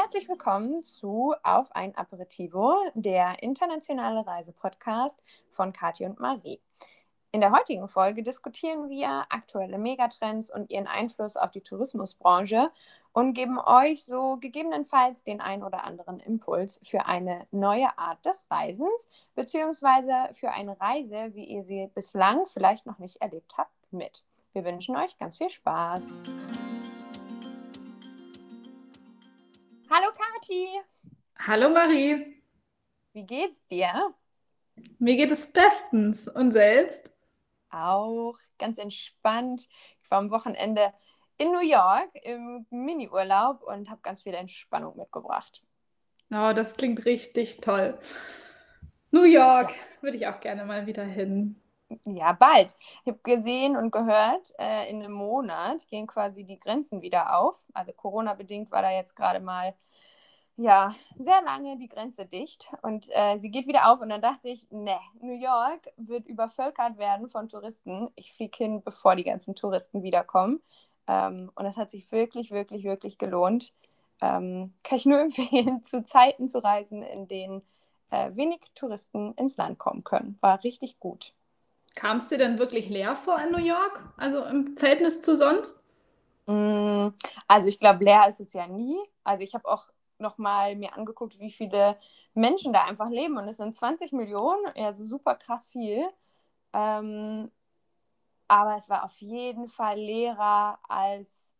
Herzlich willkommen zu Auf ein Aperitivo, der internationale Reisepodcast von Kathi und Marie. In der heutigen Folge diskutieren wir aktuelle Megatrends und ihren Einfluss auf die Tourismusbranche und geben euch so gegebenenfalls den ein oder anderen Impuls für eine neue Art des Reisens beziehungsweise für eine Reise, wie ihr sie bislang vielleicht noch nicht erlebt habt, mit. Wir wünschen euch ganz viel Spaß. Kathi. Hallo Marie. Wie geht's dir? Mir geht es bestens. Und selbst? Auch ganz entspannt. Ich war am Wochenende in New York im Mini-Urlaub und habe ganz viel Entspannung mitgebracht. Oh, das klingt richtig toll. New York würde ich auch gerne mal wieder hin. Ja, bald. Ich habe gesehen und gehört, äh, in einem Monat gehen quasi die Grenzen wieder auf. Also Corona-bedingt war da jetzt gerade mal ja, sehr lange die Grenze dicht und äh, sie geht wieder auf und dann dachte ich, ne, New York wird übervölkert werden von Touristen. Ich fliege hin, bevor die ganzen Touristen wiederkommen. Ähm, und das hat sich wirklich, wirklich, wirklich gelohnt. Ähm, kann ich nur empfehlen, zu Zeiten zu reisen, in denen äh, wenig Touristen ins Land kommen können. War richtig gut. Kam es dir denn wirklich leer vor in New York? Also im Verhältnis zu sonst? Mm, also ich glaube, leer ist es ja nie. Also ich habe auch noch mal mir angeguckt, wie viele Menschen da einfach leben. Und es sind 20 Millionen, ja, so super krass viel. Ähm, aber es war auf jeden Fall leerer als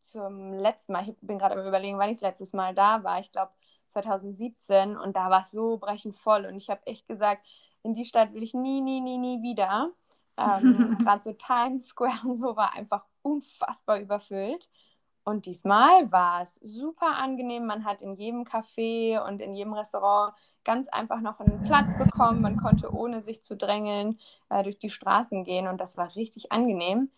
zum letzten Mal. Ich bin gerade am Überlegen, wann ich das letztes Mal da war. Ich glaube 2017 und da war es so brechend voll. Und ich habe echt gesagt, in die Stadt will ich nie, nie, nie, nie wieder. Ähm, Gerade so Times Square und so war einfach unfassbar überfüllt. Und diesmal war es super angenehm. Man hat in jedem Café und in jedem Restaurant ganz einfach noch einen Platz bekommen. Man konnte ohne sich zu drängeln äh, durch die Straßen gehen und das war richtig angenehm.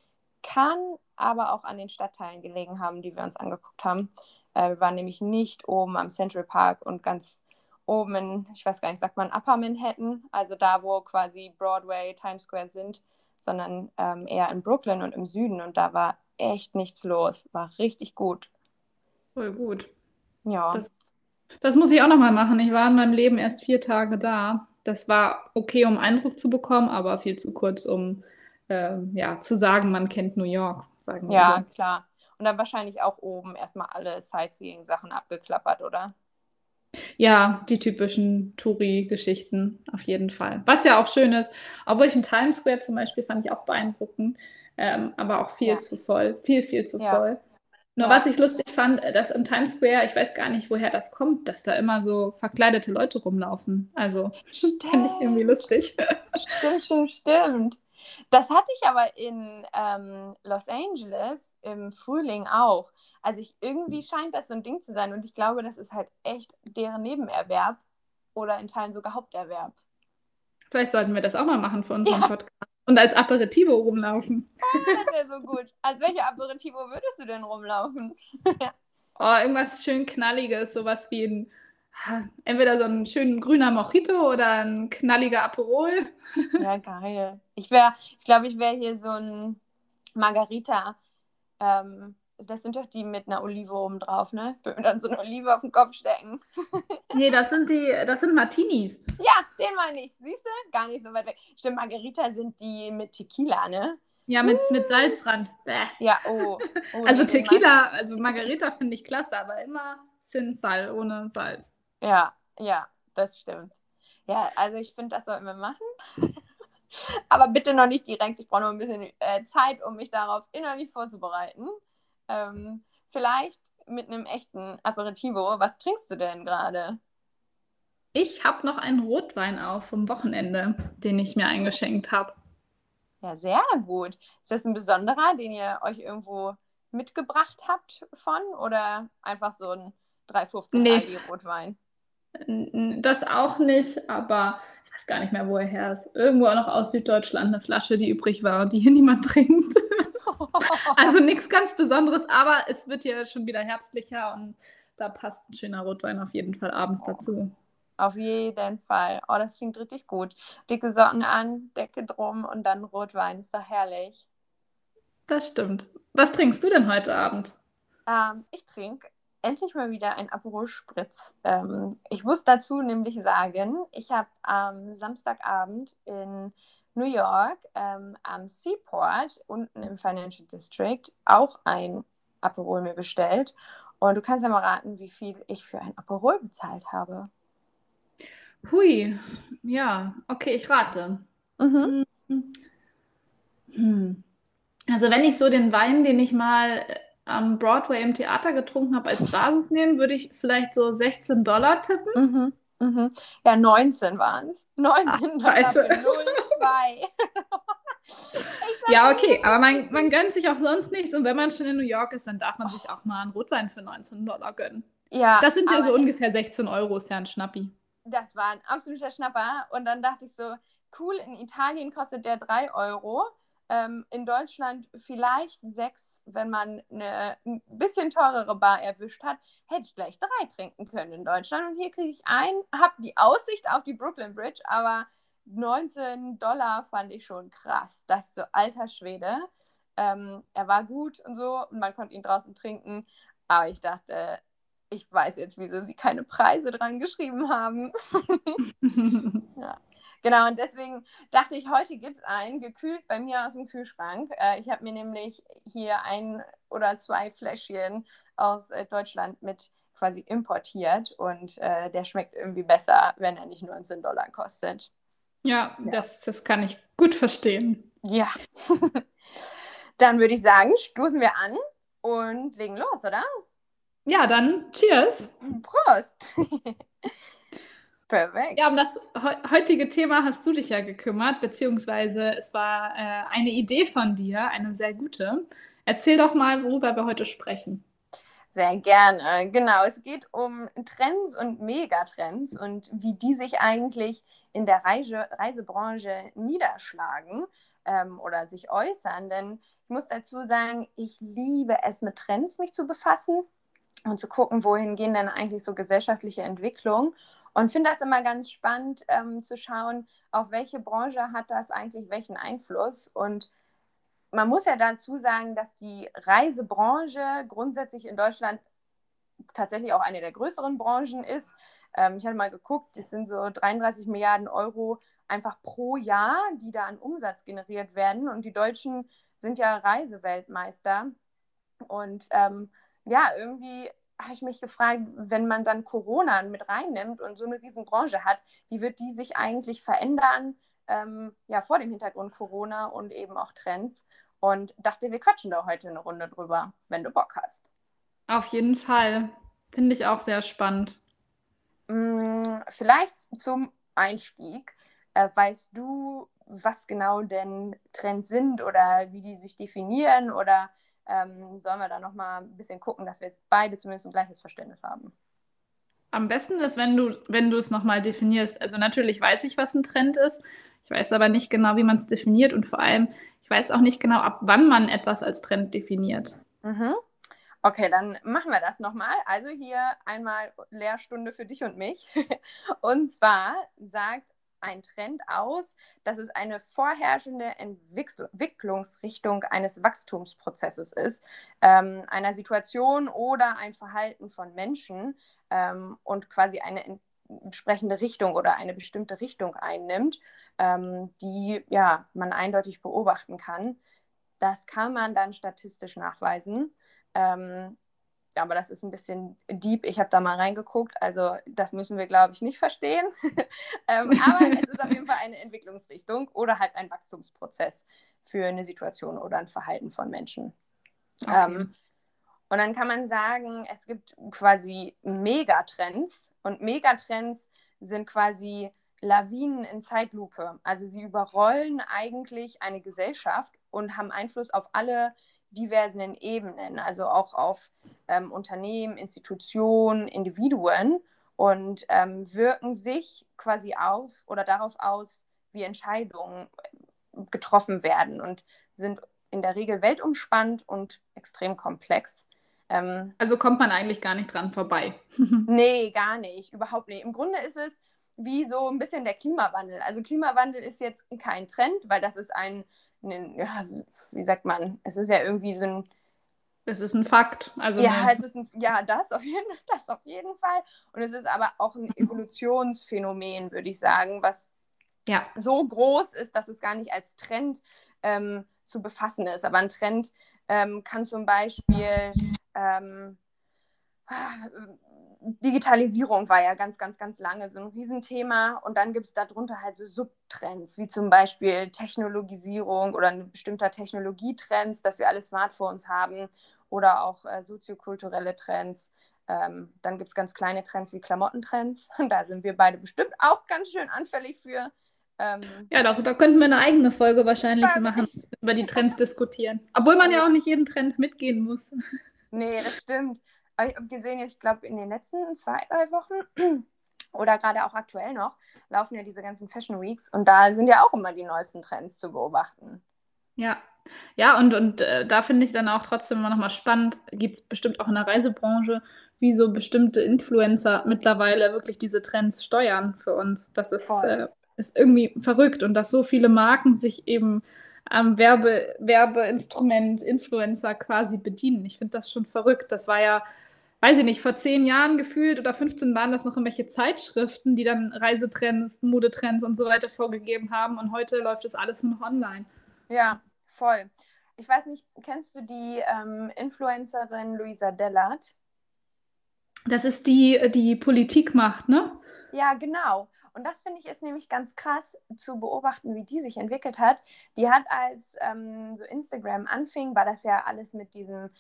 Kann aber auch an den Stadtteilen gelegen haben, die wir uns angeguckt haben. Äh, wir waren nämlich nicht oben am Central Park und ganz oben in, ich weiß gar nicht, sagt man Upper Manhattan, also da, wo quasi Broadway, Times Square sind, sondern ähm, eher in Brooklyn und im Süden. Und da war echt nichts los. War richtig gut. Voll gut. Ja. Das, das muss ich auch nochmal machen. Ich war in meinem Leben erst vier Tage da. Das war okay, um Eindruck zu bekommen, aber viel zu kurz, um äh, ja, zu sagen, man kennt New York. Sagen ja, so. klar. Und dann wahrscheinlich auch oben erstmal alle Sightseeing-Sachen abgeklappert, oder? Ja, die typischen Touri-Geschichten auf jeden Fall. Was ja auch schön ist, obwohl ich in Times Square zum Beispiel fand ich auch beeindruckend, ähm, aber auch viel ja. zu voll, viel, viel zu ja. voll. Nur ja. was ich lustig fand, dass im Times Square, ich weiß gar nicht, woher das kommt, dass da immer so verkleidete Leute rumlaufen. Also, finde ich irgendwie lustig. Stimmt, stimmt, stimmt. Das hatte ich aber in ähm, Los Angeles im Frühling auch. Also ich, irgendwie scheint das so ein Ding zu sein und ich glaube, das ist halt echt deren Nebenerwerb oder in Teilen sogar Haupterwerb. Vielleicht sollten wir das auch mal machen für unseren ja. Podcast. Und als Aperitivo rumlaufen. Ah, das wäre so gut. Als welche Aperitivo würdest du denn rumlaufen? oh, irgendwas schön Knalliges, sowas wie ein, entweder so ein schön grüner Mojito oder ein knalliger Aperol. ja, geil. Ich wäre, ich glaube, ich wäre hier so ein Margarita. Ähm, das sind doch die mit einer Olive oben drauf, ne? Und dann so eine Olive auf den Kopf stecken. nee, das sind die, das sind Martinis. Ja, den meine ich. Siehst du? Gar nicht so weit weg. Stimmt, Margarita sind die mit Tequila, ne? Ja, mit, uh. mit Salzrand. Bäh. Ja, oh. oh also Tequila, also Margarita finde ich klasse, aber immer Sin Sal ohne Salz. Ja, ja, das stimmt. Ja, also ich finde, das sollten wir machen. aber bitte noch nicht direkt. Ich brauche noch ein bisschen äh, Zeit, um mich darauf innerlich vorzubereiten. Ähm, vielleicht mit einem echten Aperitivo. Was trinkst du denn gerade? Ich habe noch einen Rotwein auf vom Wochenende, den ich mir eingeschenkt habe. Ja, sehr gut. Ist das ein besonderer, den ihr euch irgendwo mitgebracht habt von oder einfach so ein 3,50 nee. Aldi Rotwein? Das auch nicht, aber ich weiß gar nicht mehr, wo er her ist. Irgendwo auch noch aus Süddeutschland eine Flasche, die übrig war, die hier niemand trinkt. Also nichts ganz Besonderes, aber es wird ja schon wieder herbstlicher und da passt ein schöner Rotwein auf jeden Fall abends dazu. Auf jeden Fall. Oh, das klingt richtig gut. Dicke Socken an, Decke drum und dann Rotwein. Ist doch herrlich. Das stimmt. Was trinkst du denn heute Abend? Ähm, ich trinke endlich mal wieder ein Aperol Spritz. Ähm, ich muss dazu nämlich sagen, ich habe am Samstagabend in New York ähm, am Seaport unten im Financial District auch ein Aperol mir bestellt. Und du kannst ja mal raten, wie viel ich für ein Aperol bezahlt habe. Hui, ja, okay, ich rate. Mhm. Hm. Also wenn ich so den Wein, den ich mal am Broadway im Theater getrunken habe, als Basis nehmen, würde ich vielleicht so 16 Dollar tippen. Mhm. Mhm. Ja, 19 waren es. 19 Dollar für 0,2. ja, okay, aber man, man gönnt sich auch sonst nichts und wenn man schon in New York ist, dann darf man sich auch mal einen Rotwein für 19 Dollar gönnen. Ja. Das sind ja so ungefähr 16 Euro, ist ja ein Schnappi. Das war ein absoluter Schnapper und dann dachte ich so, cool, in Italien kostet der 3 Euro ähm, in Deutschland vielleicht sechs, wenn man eine ein bisschen teurere Bar erwischt hat, hätte ich gleich drei trinken können in Deutschland. Und hier kriege ich ein, habe die Aussicht auf die Brooklyn Bridge, aber 19 Dollar fand ich schon krass. Das ist so alter Schwede. Ähm, er war gut und so und man konnte ihn draußen trinken. Aber ich dachte, ich weiß jetzt, wieso sie keine Preise dran geschrieben haben. ja. Genau, und deswegen dachte ich, heute gibt es einen, gekühlt bei mir aus dem Kühlschrank. Äh, ich habe mir nämlich hier ein oder zwei Fläschchen aus äh, Deutschland mit quasi importiert und äh, der schmeckt irgendwie besser, wenn er nicht 19 Dollar kostet. Ja, ja. Das, das kann ich gut verstehen. Ja. dann würde ich sagen, stoßen wir an und legen los, oder? Ja, dann cheers. Prost. Perfekt. Ja, um das heutige Thema hast du dich ja gekümmert, beziehungsweise es war äh, eine Idee von dir, eine sehr gute. Erzähl doch mal, worüber wir heute sprechen. Sehr gerne. Genau, es geht um Trends und Megatrends und wie die sich eigentlich in der Reise Reisebranche niederschlagen ähm, oder sich äußern. Denn ich muss dazu sagen, ich liebe es, mit Trends mich zu befassen und zu gucken, wohin gehen denn eigentlich so gesellschaftliche Entwicklungen. Und finde das immer ganz spannend ähm, zu schauen, auf welche Branche hat das eigentlich welchen Einfluss. Und man muss ja dazu sagen, dass die Reisebranche grundsätzlich in Deutschland tatsächlich auch eine der größeren Branchen ist. Ähm, ich habe mal geguckt, es sind so 33 Milliarden Euro einfach pro Jahr, die da an Umsatz generiert werden. Und die Deutschen sind ja Reiseweltmeister. Und ähm, ja, irgendwie habe ich mich gefragt, wenn man dann Corona mit reinnimmt und so eine Riesenbranche hat, wie wird die sich eigentlich verändern, ähm, ja, vor dem Hintergrund Corona und eben auch Trends. Und dachte, wir quatschen da heute eine Runde drüber, wenn du Bock hast. Auf jeden Fall. Finde ich auch sehr spannend. Mm, vielleicht zum Einstieg. Äh, weißt du, was genau denn Trends sind oder wie die sich definieren oder ähm, sollen wir da nochmal ein bisschen gucken, dass wir beide zumindest ein gleiches Verständnis haben. Am besten ist, wenn du, wenn du es nochmal definierst. Also natürlich weiß ich, was ein Trend ist. Ich weiß aber nicht genau, wie man es definiert und vor allem, ich weiß auch nicht genau, ab wann man etwas als Trend definiert. Mhm. Okay, dann machen wir das nochmal. Also hier einmal Lehrstunde für dich und mich. und zwar sagt ein Trend aus, dass es eine vorherrschende Entwicklungsrichtung eines Wachstumsprozesses ist, ähm, einer Situation oder ein Verhalten von Menschen ähm, und quasi eine entsprechende Richtung oder eine bestimmte Richtung einnimmt, ähm, die ja, man eindeutig beobachten kann. Das kann man dann statistisch nachweisen. Ähm, aber das ist ein bisschen deep. Ich habe da mal reingeguckt. Also das müssen wir, glaube ich, nicht verstehen. ähm, aber es ist auf jeden Fall eine Entwicklungsrichtung oder halt ein Wachstumsprozess für eine Situation oder ein Verhalten von Menschen. Okay. Ähm, und dann kann man sagen, es gibt quasi Megatrends. Und Megatrends sind quasi Lawinen in Zeitlupe. Also sie überrollen eigentlich eine Gesellschaft und haben Einfluss auf alle diversen Ebenen, also auch auf ähm, Unternehmen, Institutionen, Individuen und ähm, wirken sich quasi auf oder darauf aus, wie Entscheidungen getroffen werden und sind in der Regel weltumspannt und extrem komplex. Ähm, also kommt man eigentlich gar nicht dran vorbei. nee, gar nicht, überhaupt nicht. Im Grunde ist es wie so ein bisschen der Klimawandel. Also Klimawandel ist jetzt kein Trend, weil das ist ein ja, wie sagt man, es ist ja irgendwie so ein Es ist ein Fakt. Also ja, es ist ein, ja das, auf jeden, das auf jeden Fall. Und es ist aber auch ein Evolutionsphänomen, würde ich sagen, was ja. so groß ist, dass es gar nicht als Trend ähm, zu befassen ist. Aber ein Trend ähm, kann zum Beispiel ähm, Digitalisierung war ja ganz, ganz, ganz lange so ein Riesenthema. Und dann gibt es darunter halt so Subtrends, wie zum Beispiel Technologisierung oder ein bestimmter Technologietrends, dass wir alle Smartphones haben oder auch äh, soziokulturelle Trends. Ähm, dann gibt es ganz kleine Trends wie Klamottentrends. Da sind wir beide bestimmt auch ganz schön anfällig für. Ähm, ja, darüber könnten wir eine eigene Folge wahrscheinlich machen, über die Trends diskutieren. Obwohl man ja auch nicht jeden Trend mitgehen muss. Nee, das stimmt. Aber ich habe gesehen, ich glaube, in den letzten zwei, drei Wochen oder gerade auch aktuell noch, laufen ja diese ganzen Fashion Weeks und da sind ja auch immer die neuesten Trends zu beobachten. Ja, ja, und, und äh, da finde ich dann auch trotzdem immer nochmal spannend, gibt es bestimmt auch in der Reisebranche, wie so bestimmte Influencer mittlerweile wirklich diese Trends steuern für uns. Das ist, äh, ist irgendwie verrückt und dass so viele Marken sich eben am Werbe, Werbeinstrument Influencer quasi bedienen. Ich finde das schon verrückt. Das war ja weiß ich nicht, vor zehn Jahren gefühlt oder 15 waren das noch irgendwelche Zeitschriften, die dann Reisetrends, Modetrends und so weiter vorgegeben haben. Und heute läuft das alles nur noch online. Ja, voll. Ich weiß nicht, kennst du die ähm, Influencerin Luisa Dellert? Das ist die, die Politik macht, ne? Ja, genau. Und das finde ich ist nämlich ganz krass zu beobachten, wie die sich entwickelt hat. Die hat als ähm, so Instagram anfing, war das ja alles mit diesem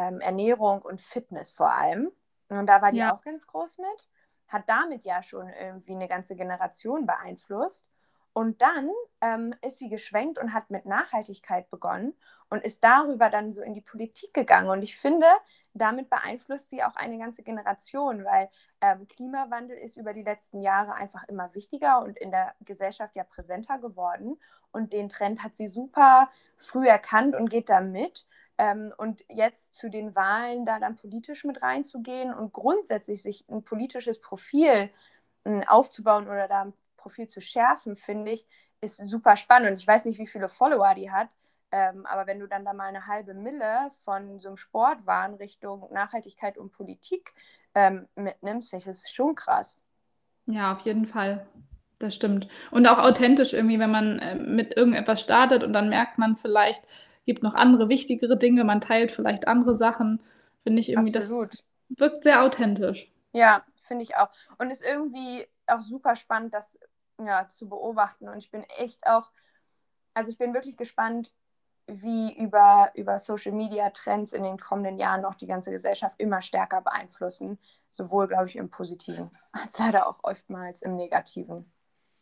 ähm, Ernährung und Fitness vor allem. Und da war die ja. auch ganz groß mit. Hat damit ja schon irgendwie eine ganze Generation beeinflusst. Und dann ähm, ist sie geschwenkt und hat mit Nachhaltigkeit begonnen und ist darüber dann so in die Politik gegangen. Und ich finde, damit beeinflusst sie auch eine ganze Generation, weil ähm, Klimawandel ist über die letzten Jahre einfach immer wichtiger und in der Gesellschaft ja präsenter geworden. Und den Trend hat sie super früh erkannt und geht da mit. Ähm, und jetzt zu den Wahlen da dann politisch mit reinzugehen und grundsätzlich sich ein politisches Profil äh, aufzubauen oder da ein Profil zu schärfen, finde ich, ist super spannend. Und ich weiß nicht, wie viele Follower die hat, ähm, aber wenn du dann da mal eine halbe Mille von so einem Sportwahn Richtung Nachhaltigkeit und Politik ähm, mitnimmst, finde ich das schon krass. Ja, auf jeden Fall. Das stimmt. Und auch authentisch irgendwie, wenn man äh, mit irgendetwas startet und dann merkt man vielleicht, gibt noch andere wichtigere Dinge, man teilt vielleicht andere Sachen. Finde ich irgendwie, Absolut. das wirkt sehr authentisch. Ja, finde ich auch. Und ist irgendwie auch super spannend, das ja, zu beobachten. Und ich bin echt auch, also ich bin wirklich gespannt, wie über, über Social Media Trends in den kommenden Jahren noch die ganze Gesellschaft immer stärker beeinflussen. Sowohl, glaube ich, im Positiven als leider auch oftmals im Negativen.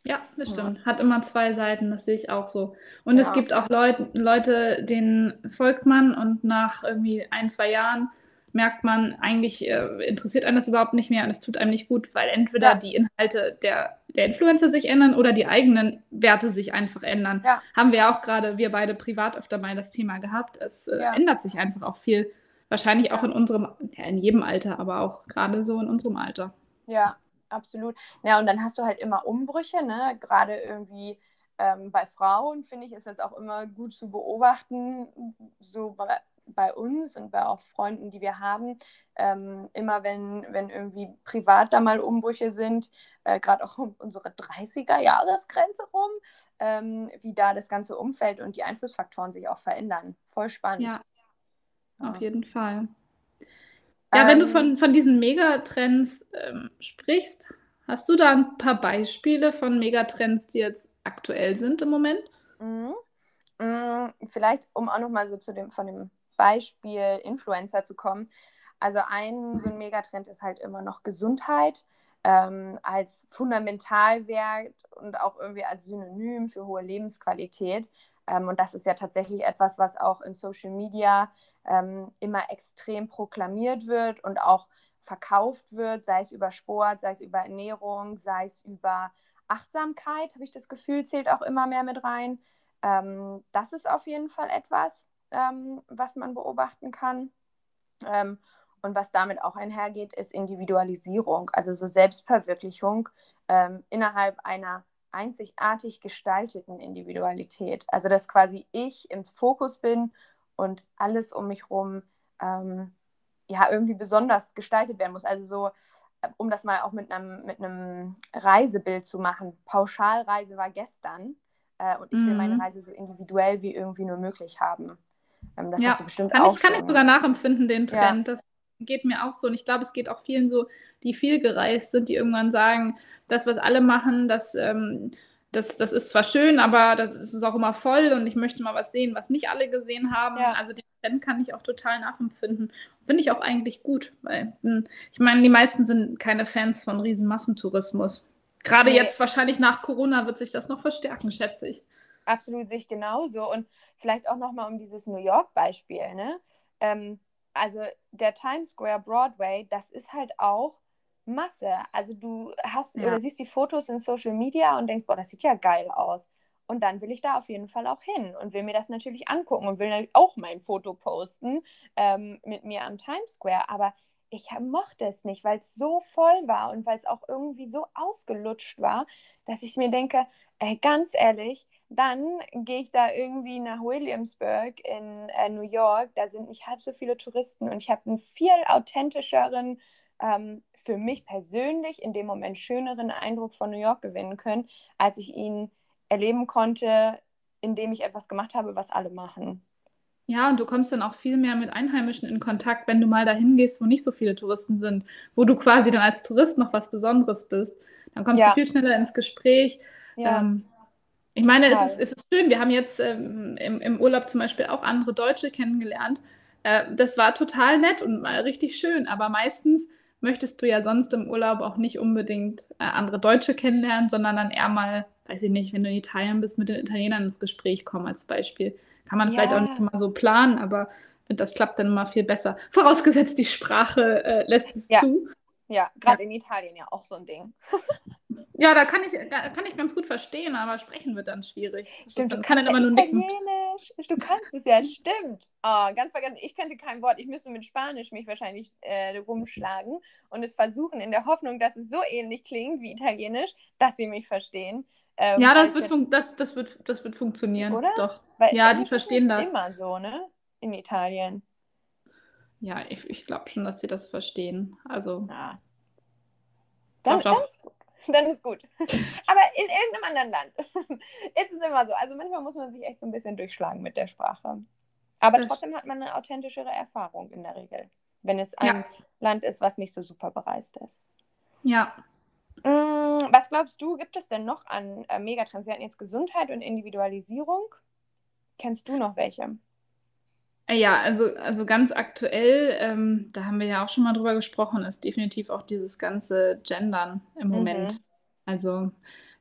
Ja, das stimmt. Hat immer zwei Seiten, das sehe ich auch so. Und ja. es gibt auch Leut Leute, denen folgt man und nach irgendwie ein, zwei Jahren merkt man, eigentlich äh, interessiert einen das überhaupt nicht mehr und es tut einem nicht gut, weil entweder ja. die Inhalte der, der Influencer sich ändern oder die eigenen Werte sich einfach ändern. Ja. Haben wir auch gerade, wir beide privat öfter mal das Thema gehabt. Es äh, ändert sich einfach auch viel. Wahrscheinlich auch in unserem, ja, in jedem Alter, aber auch gerade so in unserem Alter. Ja, absolut. Ja, und dann hast du halt immer Umbrüche, ne? Gerade irgendwie ähm, bei Frauen, finde ich, ist das auch immer gut zu beobachten, so bei, bei uns und bei auch Freunden, die wir haben. Ähm, immer wenn, wenn irgendwie privat da mal Umbrüche sind, äh, gerade auch um unsere 30er-Jahresgrenze rum, ähm, wie da das ganze Umfeld und die Einflussfaktoren sich auch verändern. Voll spannend. Ja, ja. auf jeden Fall. Ja, wenn du ähm. von, von diesen Megatrends ähm, sprichst, hast du da ein paar Beispiele von Megatrends, die jetzt aktuell sind im Moment? Mhm. Mhm, vielleicht, um auch nochmal so zu dem, von dem Beispiel Influencer zu kommen. Also ein so ein Megatrend ist halt immer noch Gesundheit ähm, als Fundamentalwert und auch irgendwie als Synonym für hohe Lebensqualität. Ähm, und das ist ja tatsächlich etwas, was auch in Social Media ähm, immer extrem proklamiert wird und auch verkauft wird, sei es über Sport, sei es über Ernährung, sei es über Achtsamkeit, habe ich das Gefühl, zählt auch immer mehr mit rein. Ähm, das ist auf jeden Fall etwas, ähm, was man beobachten kann. Ähm, und was damit auch einhergeht, ist Individualisierung, also so Selbstverwirklichung ähm, innerhalb einer einzigartig gestalteten Individualität. Also dass quasi ich im Fokus bin und alles um mich herum ähm, ja irgendwie besonders gestaltet werden muss. Also so, äh, um das mal auch mit einem, mit einem Reisebild zu machen. Pauschalreise war gestern äh, und ich will meine Mhm. Reise so individuell wie irgendwie nur möglich haben. Ähm, das Ja, hast du bestimmt kann auch ich, kann ich so. sogar nachempfinden, den Ja. Trend. Das geht mir auch so. Und ich glaube, es geht auch vielen so, die viel gereist sind, die irgendwann sagen, das, was alle machen, das, ähm, das, das ist zwar schön, aber das ist auch immer voll und ich möchte mal was sehen, was nicht alle gesehen haben. Ja. Also den Trend kann ich auch total nachempfinden. Finde ich auch eigentlich gut, weil hm, ich meine, die meisten sind keine Fans von riesen Massentourismus. Gerade Nee. jetzt wahrscheinlich nach Corona wird sich das noch verstärken, schätze ich. Absolut sehe ich genauso. Und vielleicht auch nochmal um dieses New York-Beispiel, ne? Ähm, also der Times Square Broadway, das ist halt auch Masse. Also du hast Ja. oder siehst die Fotos in Social Media und denkst, boah, das sieht ja geil aus. Und dann will ich da auf jeden Fall auch hin und will mir das natürlich angucken und will auch mein Foto posten ähm, mit mir am Times Square. Aber ich mochte es nicht, weil es so voll war und weil es auch irgendwie so ausgelutscht war, dass ich mir denke, ey, ganz ehrlich, dann gehe ich da irgendwie nach Williamsburg in äh, New York. Da sind nicht halb so viele Touristen und ich habe einen viel authentischeren, ähm, für mich persönlich in dem Moment schöneren Eindruck von New York gewinnen können, als ich ihn erleben konnte, indem ich etwas gemacht habe, was alle machen. Ja, und du kommst dann auch viel mehr mit Einheimischen in Kontakt, wenn du mal dahin gehst, wo nicht so viele Touristen sind, wo du quasi dann als Tourist noch was Besonderes bist. Dann kommst Ja. du viel schneller ins Gespräch. Ja, Ähm, ich meine, es ist, es ist schön. Wir haben jetzt ähm, im, im Urlaub zum Beispiel auch andere Deutsche kennengelernt. Äh, das war total nett und mal richtig schön. Aber meistens möchtest du ja sonst im Urlaub auch nicht unbedingt äh, andere Deutsche kennenlernen, sondern dann eher mal, weiß ich nicht, wenn du in Italien bist, mit den Italienern ins Gespräch kommen als Beispiel. Kann man vielleicht auch Ja. nicht immer so planen, aber das klappt dann immer viel besser. Vorausgesetzt, die Sprache äh, lässt es Ja. zu. ja, gerade in Italien ja auch so ein Ding. Ja, da kann ich, kann ich ganz gut verstehen, aber sprechen wird dann schwierig. Stimmt, dann, du kann dann kannst immer ja nur. Italienisch. Du kannst es ja, stimmt. Oh, ganz vergessen, ich könnte kein Wort. Ich müsste mit Spanisch mich wahrscheinlich äh, rumschlagen und es versuchen, in der Hoffnung, dass es so ähnlich klingt wie Italienisch, dass sie mich verstehen. Ähm, Ja, das wird, das, das, wird, das wird funktionieren. Oder? Doch. weil ja, die verstehen das. immer so, ne? In Italien. Ja, ich, ich glaube schon, dass sie das verstehen. Also, Ja. Dann, Doch, doch. dann ist gut. Aber in irgendeinem anderen Land ist es immer so. Also manchmal muss man sich echt so ein bisschen durchschlagen mit der Sprache. Aber trotzdem hat man eine authentischere Erfahrung in der Regel, wenn es Ja. ein Land ist, was nicht so super bereist ist. ja. Mm, Was glaubst du, gibt es denn noch an äh, Megatrends? Wir hatten jetzt Gesundheit und Individualisierung. Kennst du noch welche? Äh, Ja, also, also ganz aktuell, ähm, da haben wir ja auch schon mal drüber gesprochen, ist definitiv auch dieses ganze Gendern im Mhm. Moment. Also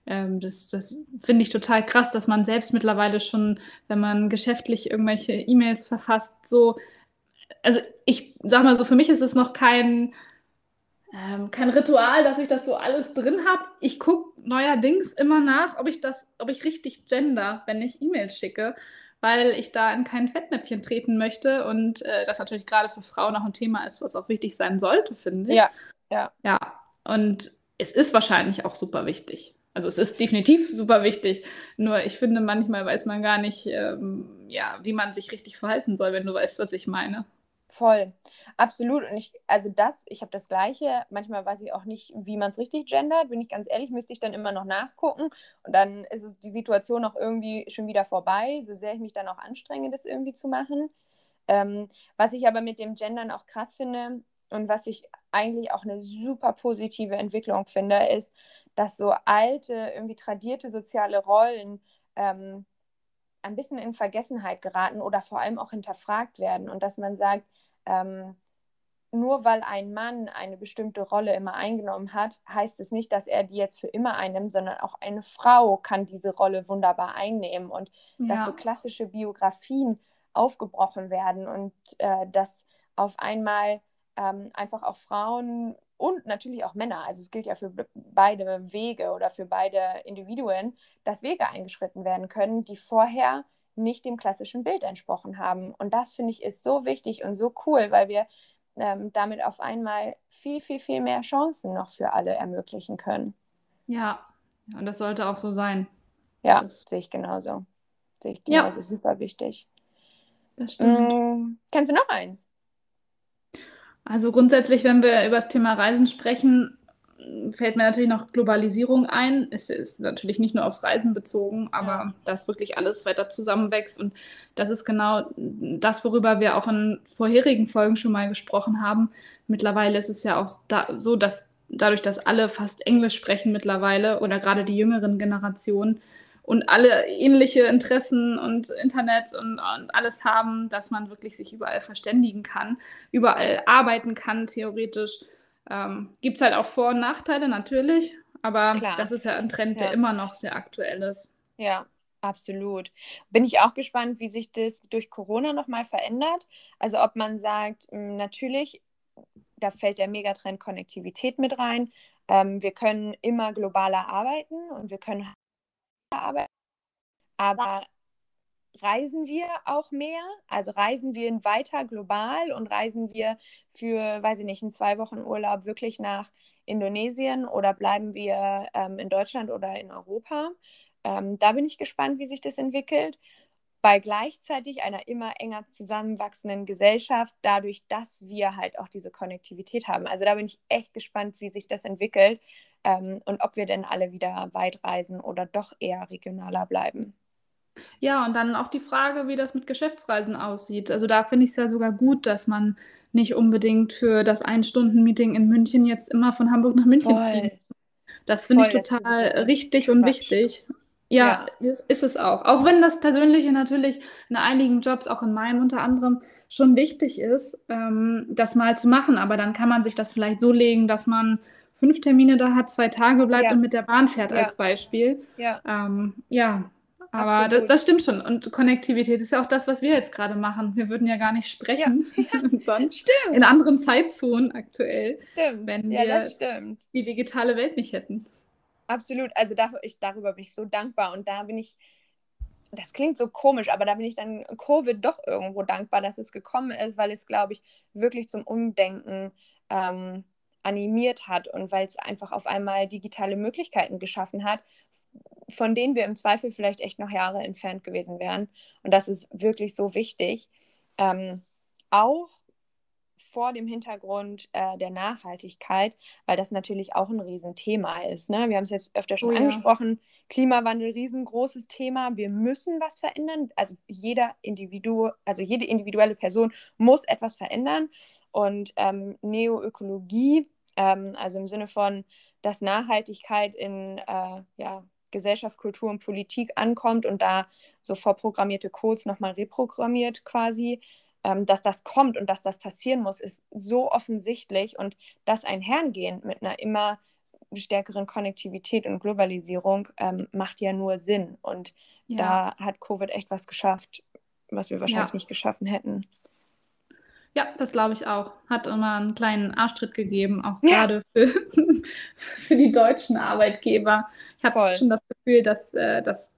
ähm, das, das finde ich total krass, dass man selbst mittlerweile schon, wenn man geschäftlich irgendwelche E-Mails verfasst, so, also ich sag mal so, für mich ist es noch kein, ähm, kein Ritual, dass ich das so alles drin habe. Ich gucke neuerdings immer nach, ob ich das, ob ich richtig gender, wenn ich E-Mails schicke weil ich da in kein Fettnäpfchen treten möchte und äh, das natürlich gerade für Frauen auch ein Thema ist, was auch wichtig sein sollte, finde ich. Ja, ja. Ja, und es ist wahrscheinlich auch super wichtig. Also es ist definitiv super wichtig. Nur ich finde, manchmal weiß man gar nicht, ähm, ja, wie man sich richtig verhalten soll, wenn du weißt, was ich meine. Voll, absolut. Und ich, also das, ich habe das Gleiche. Manchmal weiß ich auch nicht, wie man es richtig gendert. Bin ich ganz ehrlich, müsste ich dann immer noch nachgucken. Und dann ist es die Situation auch irgendwie schon wieder vorbei, so sehr ich mich dann auch anstrenge, das irgendwie zu machen. Ähm, was ich aber mit dem Gendern auch krass finde und was ich eigentlich auch eine super positive Entwicklung finde, ist, dass so alte, irgendwie tradierte soziale Rollen ähm, ein bisschen in Vergessenheit geraten oder vor allem auch hinterfragt werden und dass man sagt, ähm, nur weil ein Mann eine bestimmte Rolle immer eingenommen hat, heißt es nicht, dass er die jetzt für immer einnimmt, sondern auch eine Frau kann diese Rolle wunderbar einnehmen und dass so klassische Biografien aufgebrochen werden und äh, dass auf einmal ähm, einfach auch Frauen und natürlich auch Männer, also es gilt ja für be- beide Wege oder für beide Individuen, dass Wege eingeschritten werden können, die vorher nicht dem klassischen Bild entsprochen haben. Und das finde ich ist so wichtig und so cool, weil wir ähm, damit auf einmal viel, viel, viel mehr Chancen noch für alle ermöglichen können. Ja, ja, und das sollte auch so sein. Ja, Das- sehe ich genauso. Sehe ich Ja. genauso, super wichtig. Das stimmt. Mm, kennst du noch eins? Also grundsätzlich, wenn wir über das Thema Reisen sprechen, fällt mir natürlich noch Globalisierung ein. Es ist natürlich nicht nur aufs Reisen bezogen, aber ja. dass wirklich alles weiter zusammenwächst. Und das ist genau das, worüber wir auch in vorherigen Folgen schon mal gesprochen haben. Mittlerweile ist es ja auch so, dass dadurch, dass alle fast Englisch sprechen mittlerweile oder gerade die jüngeren Generationen und alle ähnliche Interessen und Internet und, und alles haben, dass man wirklich sich überall verständigen kann, überall arbeiten kann, theoretisch ähm, Gibt es halt auch Vor- und Nachteile natürlich, aber Klar. das ist ja ein Trend, der ja. immer noch sehr aktuell ist. Ja, absolut. Bin ich auch gespannt, wie sich das durch Corona nochmal verändert. Also ob man sagt, hm, natürlich, da fällt der Megatrend Konnektivität mit rein. Ähm, wir können immer globaler arbeiten und wir können arbeiten. Aber reisen wir auch mehr? Also reisen wir weiter global und reisen wir für, weiß ich nicht, einen zwei Wochen Urlaub wirklich nach Indonesien oder bleiben wir ähm, in Deutschland oder in Europa? Ähm, da bin ich gespannt, wie sich das entwickelt. Bei gleichzeitig einer immer enger zusammenwachsenden Gesellschaft, dadurch, dass wir halt auch diese Konnektivität haben. Also da bin ich echt gespannt, wie sich das entwickelt ähm, und ob wir denn alle wieder weit reisen oder doch eher regionaler bleiben. Ja, und dann auch die Frage, wie das mit Geschäftsreisen aussieht. Also da finde ich es ja sogar gut, dass man nicht unbedingt für das Ein-Stunden-Meeting in München jetzt immer von Hamburg nach München Voll. fliegt. Das finde ich total richtig und Quatsch. wichtig. Ja, ja. Ist, ist, es auch. Auch wenn das Persönliche natürlich in einigen Jobs, auch in meinem unter anderem, schon wichtig ist, ähm, das mal zu machen. Aber dann kann man sich das vielleicht so legen, dass man fünf Termine da hat, zwei Tage bleibt ja. und mit der Bahn fährt ja. als Beispiel. Ja. Ähm, ja, aber das, das, stimmt schon. Und Konnektivität ist ja auch das, was wir jetzt gerade machen. Wir würden ja gar nicht sprechen, sonst stimmt. in anderen Zeitzonen aktuell, stimmt. wenn wir die digitale Welt nicht hätten. Absolut. Also dafür, ich, darüber bin ich so dankbar. Und da bin ich, das klingt so komisch, aber da bin ich dann Covid doch irgendwo dankbar, dass es gekommen ist, weil es, glaube ich, wirklich zum Umdenken ähm, animiert hat und weil es einfach auf einmal digitale Möglichkeiten geschaffen hat, von denen wir im Zweifel vielleicht echt noch Jahre entfernt gewesen wären. Und das ist wirklich so wichtig. Ähm, auch vor dem Hintergrund äh, der Nachhaltigkeit, weil das natürlich auch ein Riesenthema ist. Ne? Wir haben es jetzt öfter schon oh, angesprochen. Ja. Klimawandel, riesengroßes Thema. Wir müssen was verändern. Also jeder Individu, also jede individuelle Person muss etwas verändern. Und ähm, Neoökologie, ähm, also im Sinne von, dass Nachhaltigkeit in äh, ja, Gesellschaft, Kultur und Politik ankommt und da so vorprogrammierte Codes nochmal reprogrammiert quasi, ähm, dass das kommt und dass das passieren muss, ist so offensichtlich und das einhergehend mit einer immer stärkeren Konnektivität und Globalisierung ähm, macht ja nur Sinn. Und ja. da hat Covid echt was geschafft, was wir wahrscheinlich ja. nicht geschaffen hätten. Ja, das glaube ich auch. Hat immer einen kleinen Arschtritt gegeben, auch gerade für, für die deutschen Arbeitgeber. Ich habe schon das Gefühl, dass, äh, dass,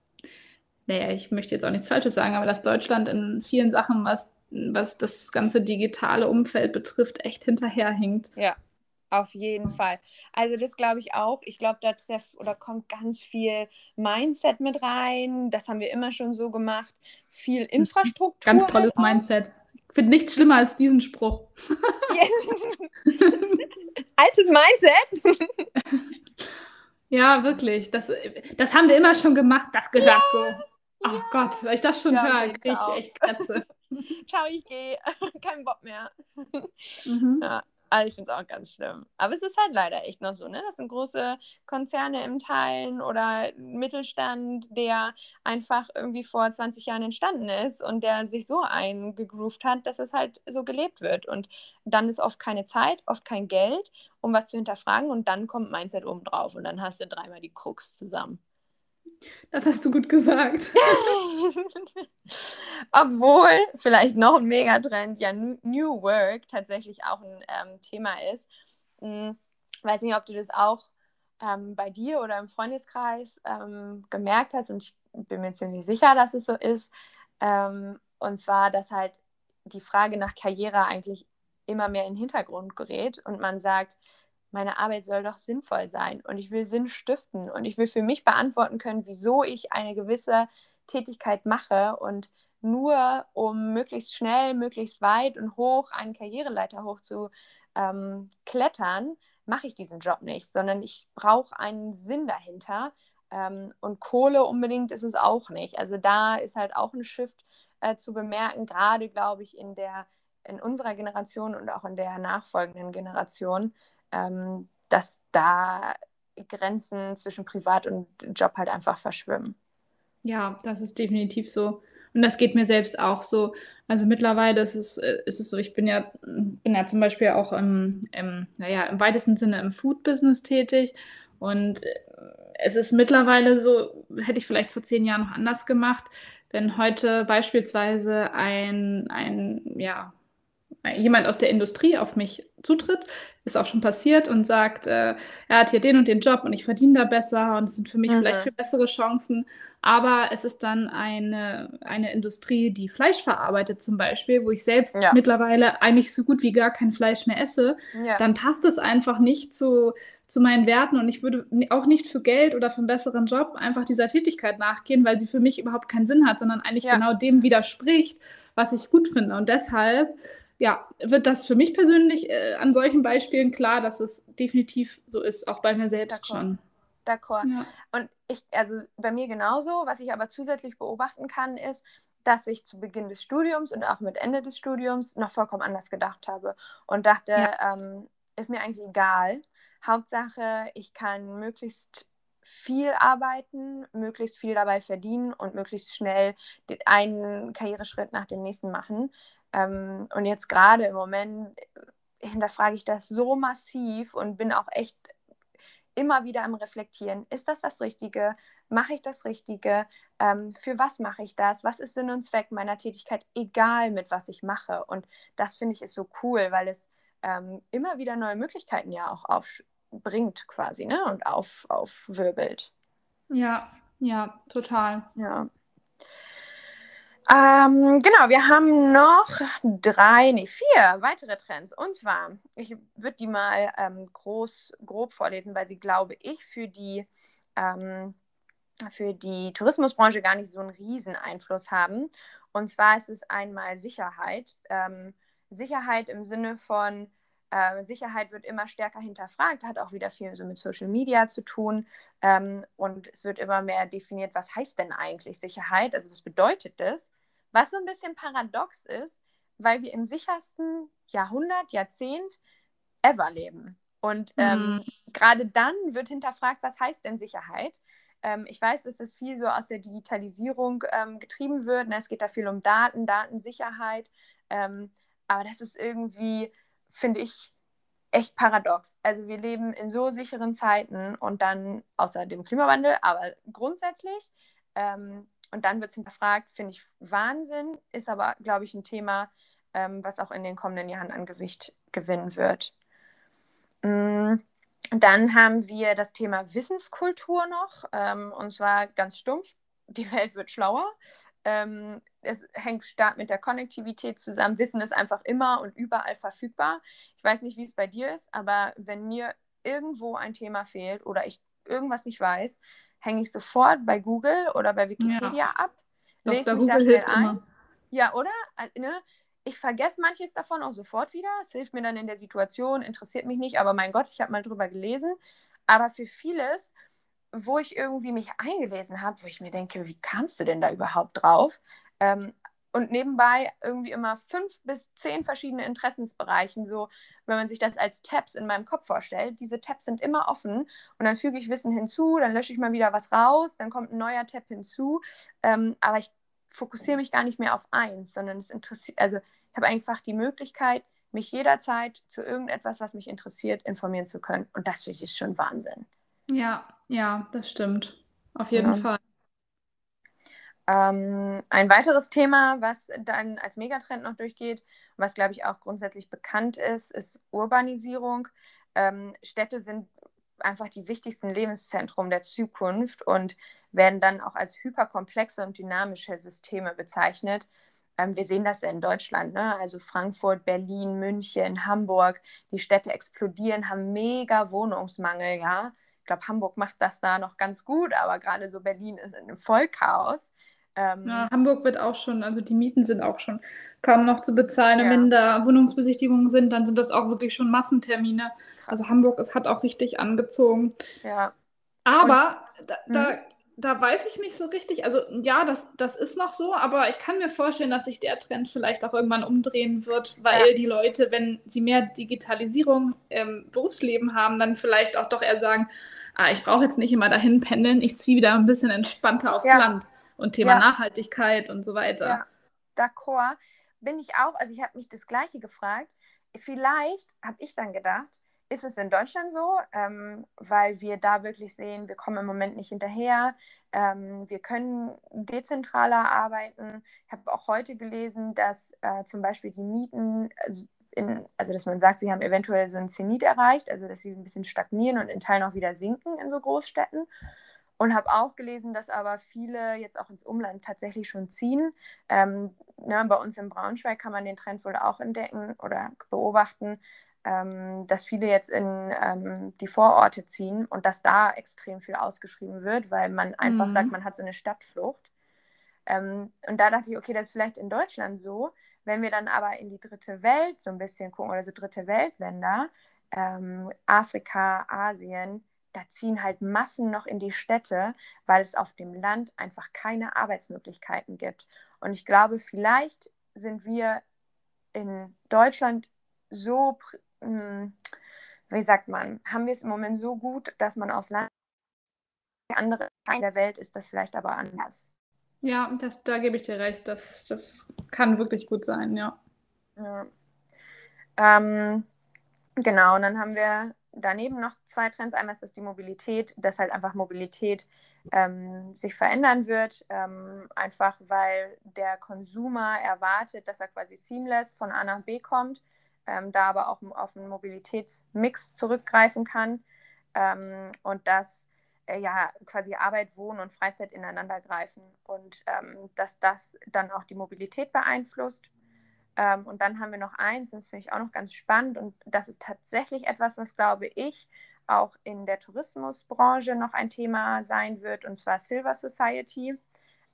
naja, ich möchte jetzt auch nichts Falsches sagen, aber dass Deutschland in vielen Sachen, was, was das ganze digitale Umfeld betrifft, echt hinterherhinkt. Ja, auf jeden Fall. Also das glaube ich auch. Ich glaube, da trifft oder kommt ganz viel Mindset mit rein. Das haben wir immer schon so gemacht. Viel Infrastruktur. Ganz tolles Mindset. Ich finde nichts schlimmer als diesen Spruch. Altes Mindset. ja, wirklich. Das, das haben wir immer schon gemacht. Das gehört ja, so. Oh ja. Gott, weil ich das schon ja, höre, kriege ich echt Kratze. Ciao, ich gehe. Kein Bock mehr. Mhm. Ja. Also ich finde es auch ganz schlimm. Aber es ist halt leider echt noch so, ne? Das sind große Konzerne im Teilen oder Mittelstand, der einfach irgendwie vor 20 Jahren entstanden ist und der sich so eingegroovt hat, dass es halt so gelebt wird. Und dann ist oft keine Zeit, oft kein Geld, um was zu hinterfragen und dann kommt Mindset oben drauf und dann hast du dreimal die Krux zusammen. Das hast du gut gesagt. Obwohl vielleicht noch ein Megatrend, ja, New Work tatsächlich auch ein ähm, Thema ist. Hm, weiß nicht, ob du das auch ähm, bei dir oder im Freundeskreis ähm, gemerkt hast und ich bin mir ziemlich sicher, dass es so ist. Ähm, und zwar, dass halt die Frage nach Karriere eigentlich immer mehr in den Hintergrund gerät und man sagt, meine Arbeit soll doch sinnvoll sein und ich will Sinn stiften und ich will für mich beantworten können, wieso ich eine gewisse Tätigkeit mache und nur um möglichst schnell, möglichst weit und hoch einen Karriereleiter hoch zu ähm, Klettern mache ich diesen Job nicht, sondern ich brauche einen Sinn dahinter. Ähm, und Kohle unbedingt ist es auch nicht. Also da ist halt auch ein Shift äh, zu bemerken, gerade glaube ich in der in unserer Generation und auch in der nachfolgenden Generation, ähm, dass da Grenzen zwischen Privat und Job halt einfach verschwimmen. Ja, das ist definitiv so. Und das geht mir selbst auch so. Also mittlerweile ist es, äh, ist es so, ich bin ja, bin ja zum Beispiel auch im, im, naja, im weitesten Sinne im Food-Business tätig. Und äh, es ist mittlerweile so, hätte ich vielleicht vor zehn Jahren noch anders gemacht, wenn heute beispielsweise ein, ein ja, jemand aus der Industrie auf mich zutritt, ist auch schon passiert und sagt, äh, er hat hier den und den Job und ich verdiene da besser und es sind für mich mhm. vielleicht viel bessere Chancen. Aber es ist dann eine, eine Industrie, die Fleisch verarbeitet zum Beispiel, wo ich selbst ja. mittlerweile eigentlich so gut wie gar kein Fleisch mehr esse. Ja. Dann passt es einfach nicht zu, zu meinen Werten und ich würde auch nicht für Geld oder für einen besseren Job einfach dieser Tätigkeit nachgehen, weil sie für mich überhaupt keinen Sinn hat, sondern eigentlich ja. genau dem widerspricht, was ich gut finde. Und deshalb ja, wird das für mich persönlich äh, an solchen Beispielen klar, dass es definitiv so ist, auch bei mir selbst schon. D'accord. Ja. Und ich, also bei mir genauso, was ich aber zusätzlich beobachten kann, ist, dass ich zu Beginn des Studiums und auch mit Ende des Studiums noch vollkommen anders gedacht habe und dachte, ja. ähm, ist mir eigentlich egal. Hauptsache, ich kann möglichst viel arbeiten, möglichst viel dabei verdienen und möglichst schnell einen Karriereschritt nach dem nächsten machen. Ähm, und jetzt gerade im Moment äh, hinterfrage ich das so massiv und bin auch echt immer wieder am Reflektieren. Ist das das Richtige? Mache ich das Richtige? Ähm, für was mache ich das? Was ist Sinn und Zweck meiner Tätigkeit? Egal mit was ich mache. Und das finde ich ist so cool, weil es ähm, immer wieder neue Möglichkeiten ja auch aufbringt quasi ne? und auf, aufwirbelt. Ja, ja, total. Ja. Ähm, genau, wir haben noch drei, nee, vier weitere Trends. Und zwar, ich würde die mal ähm, groß, grob vorlesen, weil sie, glaube ich, für die, ähm, für die Tourismusbranche gar nicht so einen riesen Einfluss haben. Und zwar ist es einmal Sicherheit. Ähm, Sicherheit im Sinne von, äh, Sicherheit wird immer stärker hinterfragt, hat auch wieder viel so mit Social Media zu tun. Ähm, und es wird immer mehr definiert, was heißt denn eigentlich Sicherheit? Also was bedeutet das? Was so ein bisschen paradox ist, weil wir im sichersten Jahrhundert, Jahrzehnt ever leben. Und ähm, mhm. gerade dann wird hinterfragt, was heißt denn Sicherheit? Ähm, ich weiß, dass das viel so aus der Digitalisierung ähm, getrieben wird. Ne? Es geht da viel um Daten, Datensicherheit. Ähm, aber das ist irgendwie, finde ich, echt paradox. Also wir leben in so sicheren Zeiten und dann, außer dem Klimawandel, aber grundsätzlich ähm, und dann wird es hinterfragt, finde ich Wahnsinn, ist aber, glaube ich, ein Thema, ähm, was auch in den kommenden Jahren an Gewicht gewinnen wird. Mhm. Dann haben wir das Thema Wissenskultur noch, ähm, und zwar ganz stumpf, die Welt wird schlauer. Ähm, es hängt stark mit der Konnektivität zusammen. Wissen ist einfach immer und überall verfügbar. Ich weiß nicht, wie es bei dir ist, aber wenn mir irgendwo ein Thema fehlt oder ich irgendwas nicht weiß, hänge ich sofort bei Google oder bei Wikipedia ja. ab, lese mich da schnell ein. Immer. Ja, oder? Also, ne? Ich vergesse manches davon auch sofort wieder. Es hilft mir dann in der Situation, interessiert mich nicht, aber mein Gott, ich habe mal drüber gelesen. Aber für vieles, wo ich irgendwie mich eingelesen habe, wo ich mir denke, wie kamst du denn da überhaupt drauf? Ähm, und nebenbei irgendwie immer fünf bis zehn verschiedene Interessensbereichen, so wenn man sich das als Tabs in meinem Kopf vorstellt. Diese Tabs sind immer offen und dann füge ich Wissen hinzu, dann lösche ich mal wieder was raus, dann kommt ein neuer Tab hinzu. Ähm, aber ich fokussiere mich gar nicht mehr auf eins, sondern es interessiert, also ich habe einfach die Möglichkeit, mich jederzeit zu irgendetwas, was mich interessiert, informieren zu können. Und das finde ich schon Wahnsinn. Ja, ja, das stimmt. Auf jeden ja. Fall. Ähm, ein weiteres Thema, was dann als Megatrend noch durchgeht, was glaube ich auch grundsätzlich bekannt ist, ist Urbanisierung. Ähm, Städte sind einfach die wichtigsten Lebenszentrum der Zukunft und werden dann auch als hyperkomplexe und dynamische Systeme bezeichnet. Ähm, wir sehen das ja in Deutschland, ne? also Frankfurt, Berlin, München, Hamburg. Die Städte explodieren, haben mega Wohnungsmangel. Ja? Ich glaube, Hamburg macht das da noch ganz gut, aber gerade so Berlin ist in einem Vollchaos. Ähm, ja, Hamburg wird auch schon, also die Mieten sind auch schon kaum noch zu bezahlen. Ja. Und wenn da Wohnungsbesichtigungen sind, dann sind das auch wirklich schon Massentermine. Also Hamburg es hat auch richtig angezogen. Ja. Aber Und, da, da, mhm. Da, weiß ich nicht so richtig. Also ja, das, das ist noch so, aber ich kann mir vorstellen, dass sich der Trend vielleicht auch irgendwann umdrehen wird, weil ja. die Leute, wenn sie mehr Digitalisierung im Berufsleben haben, dann vielleicht auch doch eher sagen, ah, ich brauche jetzt nicht immer dahin pendeln, ich ziehe wieder ein bisschen entspannter aufs ja. Land und Thema ja. Nachhaltigkeit und so weiter. Ja, d'accord. Bin ich auch, also ich habe mich das Gleiche gefragt. Vielleicht habe ich dann gedacht, ist es in Deutschland so, ähm, weil wir da wirklich sehen, wir kommen im Moment nicht hinterher, ähm, wir können dezentraler arbeiten. Ich habe auch heute gelesen, dass äh, zum Beispiel die Mieten, also, in, also, dass man sagt, sie haben eventuell so einen Zenit erreicht, also dass sie ein bisschen stagnieren und in Teilen auch wieder sinken in so Großstädten. Und habe auch gelesen, dass aber viele jetzt auch ins Umland tatsächlich schon ziehen. Ähm, ne, bei uns in Braunschweig kann man den Trend wohl auch entdecken oder beobachten, ähm, dass viele jetzt in ähm, die Vororte ziehen und dass da extrem viel ausgeschrieben wird, weil man einfach mhm. sagt, man hat so eine Stadtflucht. Ähm, und da dachte ich, okay, das ist vielleicht in Deutschland so. Wenn wir dann aber in die dritte Welt so ein bisschen gucken oder so dritte Weltländer, ähm, Afrika, Asien, da ziehen halt Massen noch in die Städte, weil es auf dem Land einfach keine Arbeitsmöglichkeiten gibt. Und ich glaube, vielleicht sind wir in Deutschland so, hm, wie sagt man, haben wir es im Moment so gut, dass man aufs Land andere Teile der Welt ist das vielleicht aber anders. Ja, das, da gebe ich dir recht. Das, das kann wirklich gut sein, ja. ja. Ähm, genau, und dann haben wir daneben noch zwei Trends. Einmal ist das die Mobilität, dass halt einfach Mobilität ähm, sich verändern wird, ähm, einfach weil der Konsumer erwartet, dass er quasi seamless von A nach B kommt, ähm, da aber auch auf einen Mobilitätsmix zurückgreifen kann ähm, und dass äh, ja quasi Arbeit, Wohnen und Freizeit ineinander greifen und ähm, dass das dann auch die Mobilität beeinflusst. Ähm, und dann haben wir noch eins, das finde ich auch noch ganz spannend und das ist tatsächlich etwas, was, glaube ich, auch in der Tourismusbranche noch ein Thema sein wird, und zwar Silver Society.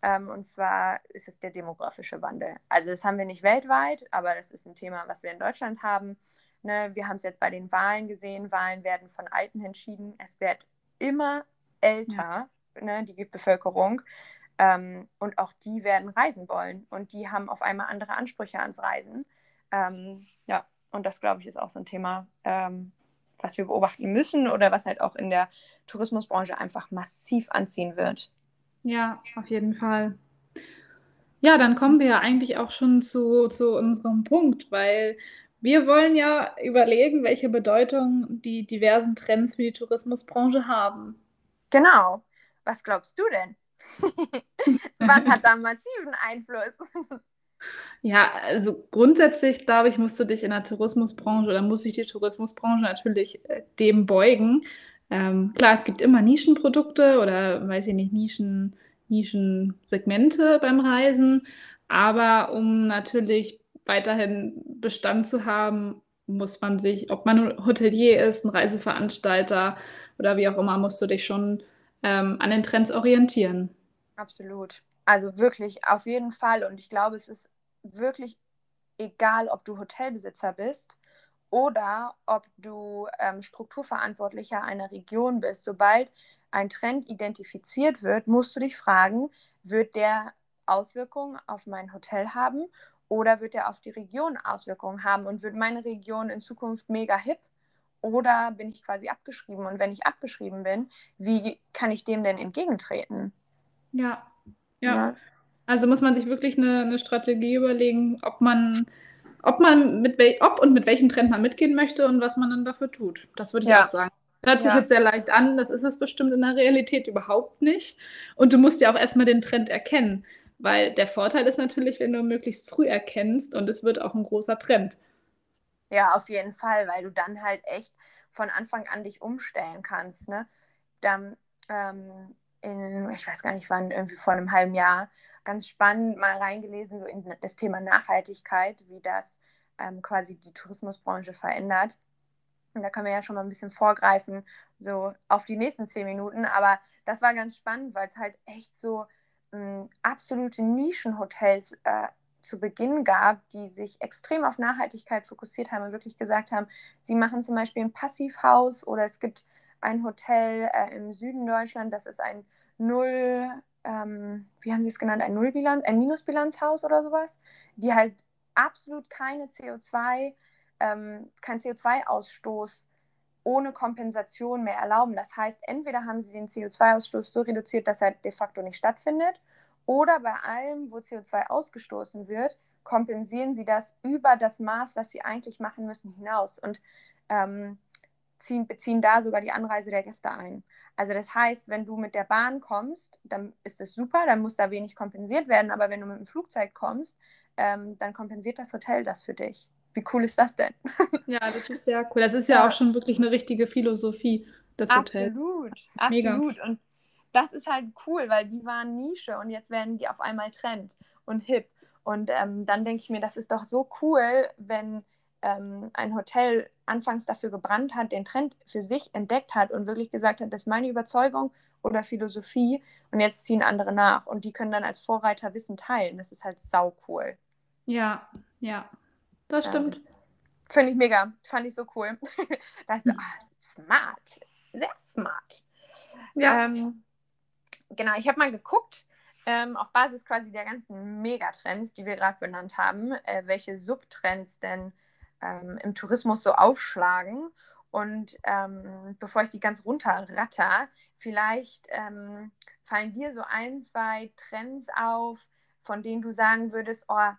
Ähm, und zwar ist es der demografische Wandel. Also das haben wir nicht weltweit, aber das ist ein Thema, was wir in Deutschland haben. Ne, wir haben es jetzt bei den Wahlen gesehen. Wahlen werden von Alten entschieden. Es wird immer älter, ja. ne, die Bevölkerung. Ähm, und auch die werden reisen wollen und die haben auf einmal andere Ansprüche ans Reisen. Ähm, ja, und das, glaube ich, ist auch so ein Thema, ähm, was wir beobachten müssen oder was halt auch in der Tourismusbranche einfach massiv anziehen wird. Ja, auf jeden Fall. Ja, dann kommen wir ja eigentlich auch schon zu, zu unserem Punkt, weil wir wollen ja überlegen, welche Bedeutung die diversen Trends für die Tourismusbranche haben. Genau. Was glaubst du denn? Was hat da massiven Einfluss? Ja, also grundsätzlich, glaube ich, musst du dich in der Tourismusbranche oder muss sich die Tourismusbranche natürlich äh, dem beugen. Ähm, klar, es gibt immer Nischenprodukte oder, weiß ich nicht, Nischen, Nischensegmente beim Reisen. Aber um natürlich weiterhin Bestand zu haben, muss man sich, ob man Hotelier ist, ein Reiseveranstalter oder wie auch immer, musst du dich schon ähm, an den Trends orientieren. Absolut. Also wirklich, auf jeden Fall. Und ich glaube, es ist wirklich egal, ob du Hotelbesitzer bist oder ob du ähm, Strukturverantwortlicher einer Region bist. Sobald ein Trend identifiziert wird, musst du dich fragen, wird der Auswirkungen auf mein Hotel haben oder wird er auf die Region Auswirkungen haben und wird meine Region in Zukunft mega hip oder bin ich quasi abgeschrieben? Und wenn ich abgeschrieben bin, wie kann ich dem denn entgegentreten? Ja, ja. ja. Also muss man sich wirklich eine, eine Strategie überlegen, ob man, ob man mit ob und mit welchem Trend man mitgehen möchte und was man dann dafür tut. Das würde ich ja. auch sagen. Hört sich ja. jetzt sehr leicht an, das ist es bestimmt in der Realität überhaupt nicht. Und du musst ja auch erstmal den Trend erkennen, weil der Vorteil ist natürlich, wenn du möglichst früh erkennst und es wird auch ein großer Trend. Ja, auf jeden Fall, weil du dann halt echt von Anfang an dich umstellen kannst. Ne? Dann, ähm, in, ich weiß gar nicht wann, irgendwie vor einem halben Jahr, ganz spannend mal reingelesen, so in das Thema Nachhaltigkeit, wie das ähm, quasi die Tourismusbranche verändert. Und da können wir ja schon mal ein bisschen vorgreifen, so auf die nächsten zehn Minuten. Aber das war ganz spannend, weil es halt echt so mh, absolute Nischenhotels äh, zu Beginn gab, die sich extrem auf Nachhaltigkeit fokussiert haben und wirklich gesagt haben, sie machen zum Beispiel ein Passivhaus oder es gibt ein Hotel äh, im Süden Deutschland, das ist ein Null, ähm, wie haben sie es genannt, ein Nullbilanz, ein Minusbilanzhaus oder sowas, die halt absolut keine CO2, ähm, kein CO2-Ausstoß ohne Kompensation mehr erlauben. Das heißt, entweder haben sie den CO2-Ausstoß so reduziert, dass er de facto nicht stattfindet, oder bei allem, wo CO2 ausgestoßen wird, kompensieren sie das über das Maß, was sie eigentlich machen müssen, hinaus. Und ähm, ziehen, beziehen da sogar die Anreise der Gäste ein. Also das heißt, wenn du mit der Bahn kommst, dann ist das super, dann muss da wenig kompensiert werden, aber wenn du mit dem Flugzeug kommst, ähm, dann kompensiert das Hotel das für dich. Wie cool ist das denn? ja, das ist sehr cool. Das ist ja, ja. auch schon wirklich eine richtige Philosophie, das Hotel. Absolut, absolut. Und das ist halt cool, weil die waren Nische und jetzt werden die auf einmal Trend und hip. Und ähm, dann denke ich mir, das ist doch so cool, wenn ähm, ein Hotel anfangs dafür gebrannt hat, den Trend für sich entdeckt hat und wirklich gesagt hat, das ist meine Überzeugung oder Philosophie und jetzt ziehen andere nach und die können dann als Vorreiter Wissen teilen. Das ist halt sau cool. Ja, ja, das stimmt. Finde ich mega, fand ich so cool. das ist ah, smart, sehr smart. Ja. Ähm, genau, ich habe mal geguckt, ähm, auf Basis quasi der ganzen Megatrends, die wir gerade benannt haben, äh, welche Subtrends denn ähm, im Tourismus so aufschlagen. Und ähm, bevor ich die ganz runterratter, vielleicht ähm, fallen dir so ein, zwei Trends auf, von denen du sagen würdest, oh,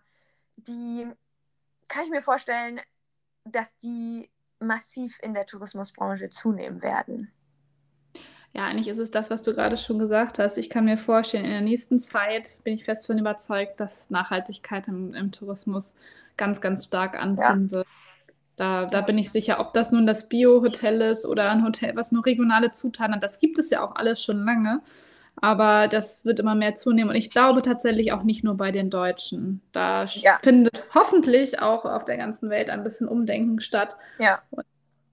die kann ich mir vorstellen, dass die massiv in der Tourismusbranche zunehmen werden. Ja, eigentlich ist es das, was du gerade schon gesagt hast. Ich kann mir vorstellen, in der nächsten Zeit bin ich fest davon überzeugt, dass Nachhaltigkeit im, im Tourismus ganz, ganz stark anziehen ja. wird. Da, da bin ich sicher, ob das nun das Bio-Hotel ist oder ein Hotel, was nur regionale Zutaten hat. Das gibt es ja auch alles schon lange. Aber das wird immer mehr zunehmen. Und ich glaube tatsächlich auch nicht nur bei den Deutschen. Da ja. findet hoffentlich auch auf der ganzen Welt ein bisschen Umdenken statt. Ja. Und,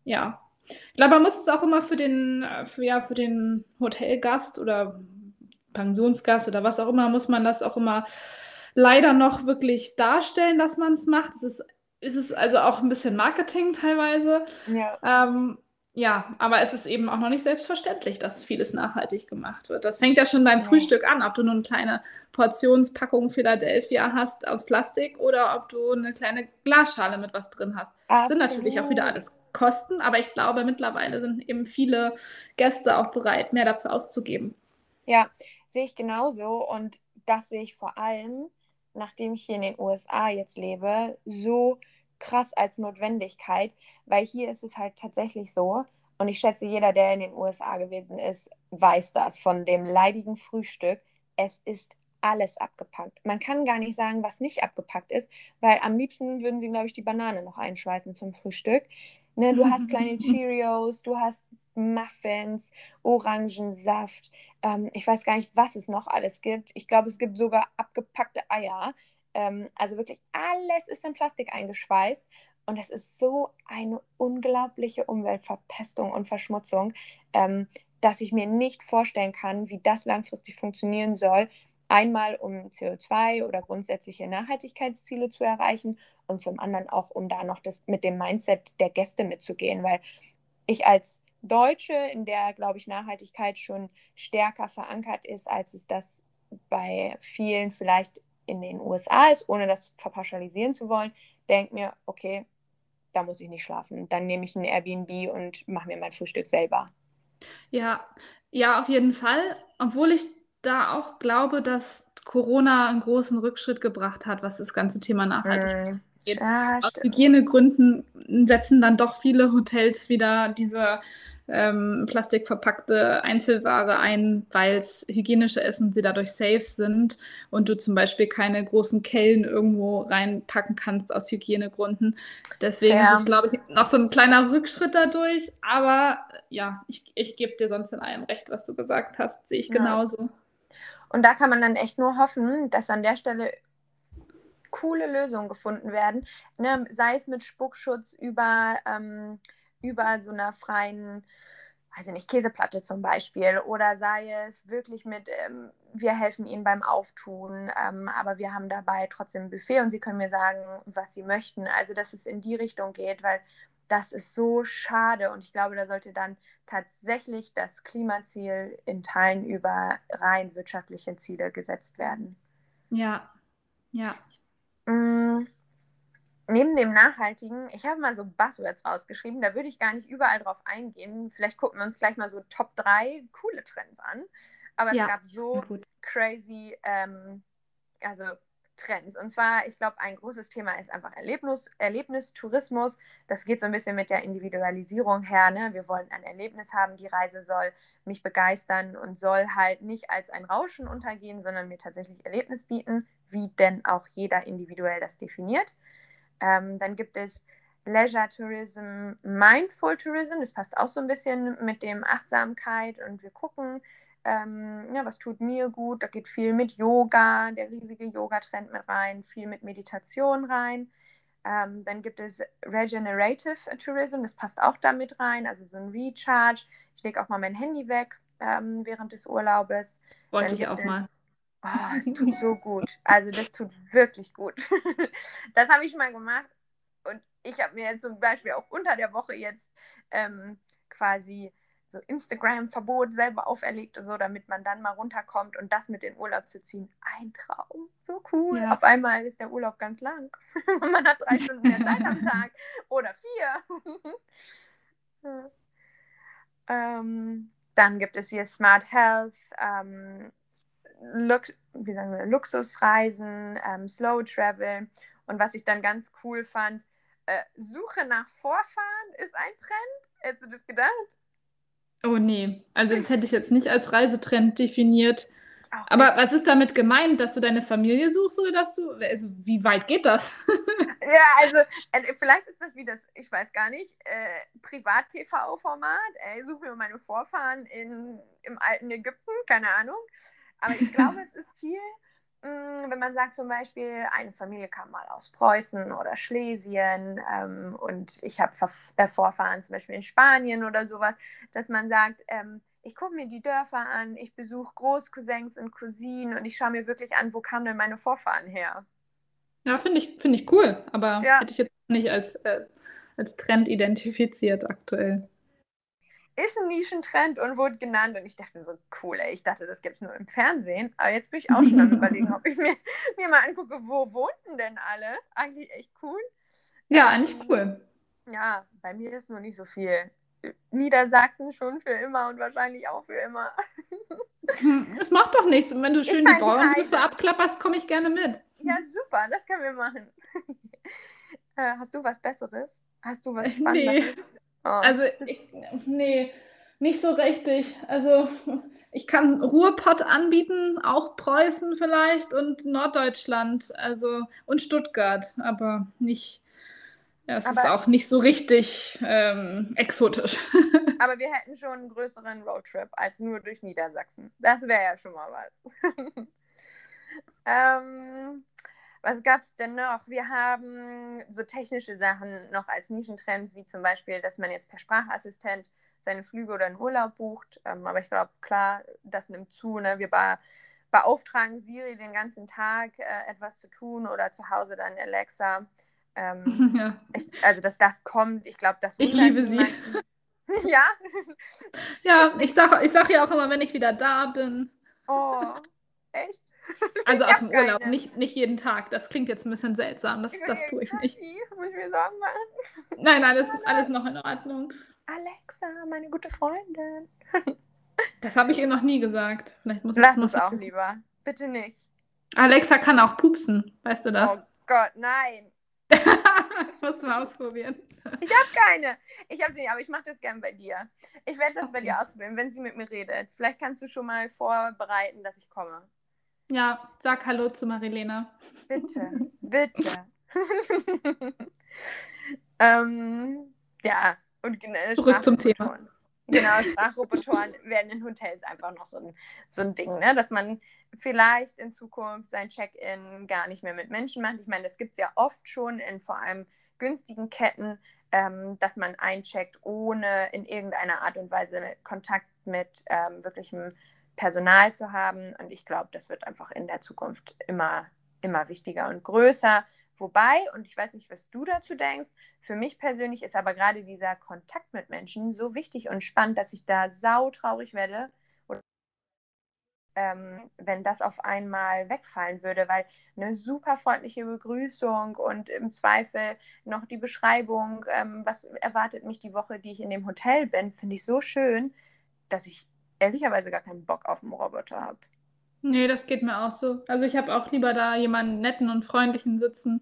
ja, ich glaube, man muss es auch immer für den, für, ja, für den Hotelgast oder Pensionsgast oder was auch immer, muss man das auch immer leider noch wirklich darstellen, dass man es macht. Es ist, also auch ein bisschen Marketing teilweise. Ja. Ähm, ja, aber es ist eben auch noch nicht selbstverständlich, dass vieles nachhaltig gemacht wird. Das fängt ja schon beim ja. Frühstück an, ob du nur eine kleine Portionspackung Philadelphia hast aus Plastik oder ob du eine kleine Glasschale mit was drin hast. Das sind natürlich auch wieder alles Kosten, aber ich glaube, mittlerweile sind eben viele Gäste auch bereit, mehr dafür auszugeben. Ja, sehe ich genauso und das sehe ich vor allem, nachdem ich hier in den USA jetzt lebe, so krass als Notwendigkeit, weil hier ist es halt tatsächlich so, und ich schätze, jeder, der in den USA gewesen ist, weiß das von dem leidigen Frühstück. Es ist alles abgepackt. Man kann gar nicht sagen, was nicht abgepackt ist, weil am liebsten würden sie, glaube ich, die Banane noch einschweißen zum Frühstück. Ne, du hast kleine Cheerios, du hast Muffins, Orangensaft. Ähm, ich weiß gar nicht, was es noch alles gibt. Ich glaube, es gibt sogar abgepackte Eier. Ähm, also wirklich alles ist in Plastik eingeschweißt. Und es ist so eine unglaubliche Umweltverpestung und Verschmutzung, ähm, dass ich mir nicht vorstellen kann, wie das langfristig funktionieren soll. Einmal, um CO2 oder grundsätzliche Nachhaltigkeitsziele zu erreichen und zum anderen auch, um da noch das mit dem Mindset der Gäste mitzugehen, weil ich als Deutsche, in der, glaube ich, Nachhaltigkeit schon stärker verankert ist, als es das bei vielen vielleicht in den USA ist, ohne das verpauschalisieren zu wollen, denke mir, okay, da muss ich nicht schlafen. Dann nehme ich ein Airbnb und mache mir mein Frühstück selber. Ja, ja, auf jeden Fall. Obwohl ich da auch glaube, dass Corona einen großen Rückschritt gebracht hat, was das ganze Thema Nachhaltigkeit mm. Ja, Aus Hygienegründen setzen dann doch viele Hotels wieder diese ähm, plastikverpackte Einzelware ein, weil es hygienischer ist und sie dadurch safe sind und du zum Beispiel keine großen Kellen irgendwo reinpacken kannst aus Hygienegründen. Deswegen ja. ist es, glaube ich, noch so ein kleiner Rückschritt dadurch. Aber ja, ich, ich gebe dir sonst in allem recht, was du gesagt hast, sehe ich ja. genauso. Und da kann man dann echt nur hoffen, dass an der Stelle coole Lösungen gefunden werden, ne? sei es mit Spuckschutz über, ähm, über so einer freien weiß ich nicht, Käseplatte zum Beispiel oder sei es wirklich mit, ähm, wir helfen ihnen beim Auftun, ähm, aber wir haben dabei trotzdem ein Buffet und sie können mir sagen, was sie möchten. Also, dass es in die Richtung geht, weil das ist so schade und ich glaube, da sollte dann tatsächlich das Klimaziel in Teilen über rein wirtschaftliche Ziele gesetzt werden. Ja, ja. Mm, neben dem Nachhaltigen, ich habe mal so Buzzwords rausgeschrieben, da würde ich gar nicht überall drauf eingehen. Vielleicht gucken wir uns gleich mal so Top 3 coole Trends an. Aber es ja, gab so gut. crazy, ähm, also Trends. Und zwar, ich glaube, ein großes Thema ist einfach Erlebnis, Erlebnistourismus. Das geht so ein bisschen mit der Individualisierung her. Ne? Wir wollen ein Erlebnis haben, die Reise soll mich begeistern und soll halt nicht als ein Rauschen untergehen, sondern mir tatsächlich Erlebnis bieten, wie denn auch jeder individuell das definiert. Ähm, dann gibt es Leisure Tourism, Mindful Tourism. Das passt auch so ein bisschen mit dem Achtsamkeit und wir gucken, ähm, ja, was tut mir gut. Da geht viel mit Yoga, der riesige Yoga-Trend mit rein, viel mit Meditation rein. Ähm, dann gibt es Regenerative Tourism, das passt auch damit rein, also so ein Recharge. Ich lege auch mal mein Handy weg ähm, während des Urlaubes. Wollte ich auch es, mal. Oh, es tut so gut. Also das tut wirklich gut. das habe ich mal gemacht und ich habe mir jetzt zum Beispiel auch unter der Woche jetzt ähm, quasi so Instagram-Verbot selber auferlegt und so, damit man dann mal runterkommt und das mit in Urlaub zu ziehen. Ein Traum. So cool. Ja. Auf einmal ist der Urlaub ganz lang. man hat drei Stunden mehr Zeit am Tag. Oder vier. ja. ähm, dann gibt es hier Smart Health, ähm, Lux wir, Luxusreisen, ähm, Slow Travel. Und was ich dann ganz cool fand, äh, Suche nach Vorfahren ist ein Trend. Hättest du das gedacht? Oh nee, also das hätte ich jetzt nicht als Reisetrend definiert. Auch Aber nicht. was ist damit gemeint, dass du deine Familie suchst oder dass du, also wie weit geht das? ja, also äh, vielleicht ist das wie das, ich weiß gar nicht, äh, Privat-TV-Format. Ey, suche mir meine Vorfahren in, im alten Ägypten, keine Ahnung. Aber ich glaube, es ist viel Mm, wenn man sagt zum Beispiel, eine Familie kam mal aus Preußen oder Schlesien ähm, und ich habe äh, Vorfahren zum Beispiel in Spanien oder sowas, dass man sagt, ähm, ich gucke mir die Dörfer an, ich besuche Großcousins und Cousinen und ich schaue mir wirklich an, wo kamen denn meine Vorfahren her. Ja, finde ich, find ich cool, aber ja. hätte ich jetzt nicht als, äh, als Trend identifiziert aktuell ist ein Nischentrend und wurde genannt. Und ich dachte mir so, cool, ey, ich dachte, das gibt es nur im Fernsehen. Aber jetzt bin ich auch schon am überlegen, ob ich mir, mir mal angucke, wo wohnten denn alle? Eigentlich echt cool. Ja, ähm, eigentlich cool. Ja, bei mir ist nur nicht so viel. Niedersachsen schon für immer und wahrscheinlich auch für immer. Es macht doch nichts. Und wenn du schön die Bauernhöfe abklapperst, komme ich gerne mit. Ja, super, das können wir machen. Äh, hast du was Besseres? Hast du was Spannendes? Nee. Oh. Also, ich, nee, nicht so richtig. Also, ich kann Ruhrpott anbieten, auch Preußen vielleicht und Norddeutschland, also und Stuttgart, aber nicht. Ja, es aber, ist auch nicht so richtig ähm, exotisch. aber wir hätten schon einen größeren Roadtrip als nur durch Niedersachsen. Das wäre ja schon mal was. ähm, was gab es denn noch? Wir haben so technische Sachen noch als Nischentrends, wie zum Beispiel, dass man jetzt per Sprachassistent seine Flüge oder einen Urlaub bucht. Ähm, aber ich glaube, klar, das nimmt zu. Ne? Wir be beauftragen Siri den ganzen Tag äh, etwas zu tun oder zu Hause dann Alexa. Ähm, ja. ich, also, dass das kommt, ich glaube, das Ich liebe sie. ja? Ja, ich sage ich sag ja auch immer, wenn ich wieder da bin. Oh, echt? Also aus dem Urlaub, nicht, nicht jeden Tag. Das klingt jetzt ein bisschen seltsam. Das, das tue ich nicht. Muss ich mir Sorgen machen? Nein, alles, alles noch in Ordnung. Alexa, meine gute Freundin. Das habe ich ihr noch nie gesagt. Vielleicht muss Lass es auch lieber. Bitte nicht. Alexa kann auch pupsen. Weißt du das? Oh Gott, nein. das musst du mal ausprobieren. Ich habe keine. Ich habe sie nicht, aber ich mache das gern bei dir. Ich werde das okay. bei dir ausprobieren, wenn sie mit mir redet. Vielleicht kannst du schon mal vorbereiten, dass ich komme. Ja, sag Hallo zu Marilena. Bitte, bitte. ähm, ja, und genau. Zurück zum Thema. Genau, Sprachrobotoren werden in Hotels einfach noch so ein, so ein Ding, ne? dass man vielleicht in Zukunft sein Check-in gar nicht mehr mit Menschen macht. Ich meine, das gibt es ja oft schon in vor allem günstigen Ketten, ähm, dass man eincheckt, ohne in irgendeiner Art und Weise Kontakt mit ähm, wirklichem Personal zu haben. Und ich glaube, das wird einfach in der Zukunft immer, immer wichtiger und größer. Wobei, und ich weiß nicht, was du dazu denkst, für mich persönlich ist aber gerade dieser Kontakt mit Menschen so wichtig und spannend, dass ich da sautraurig werde, ähm, wenn das auf einmal wegfallen würde, weil eine super freundliche Begrüßung und im Zweifel noch die Beschreibung, ähm, was erwartet mich die Woche, die ich in dem Hotel bin, finde ich so schön, dass ich ehrlicherweise gar keinen Bock auf einen Roboter habe. Nee, das geht mir auch so. Also ich habe auch lieber da jemanden netten und freundlichen sitzen,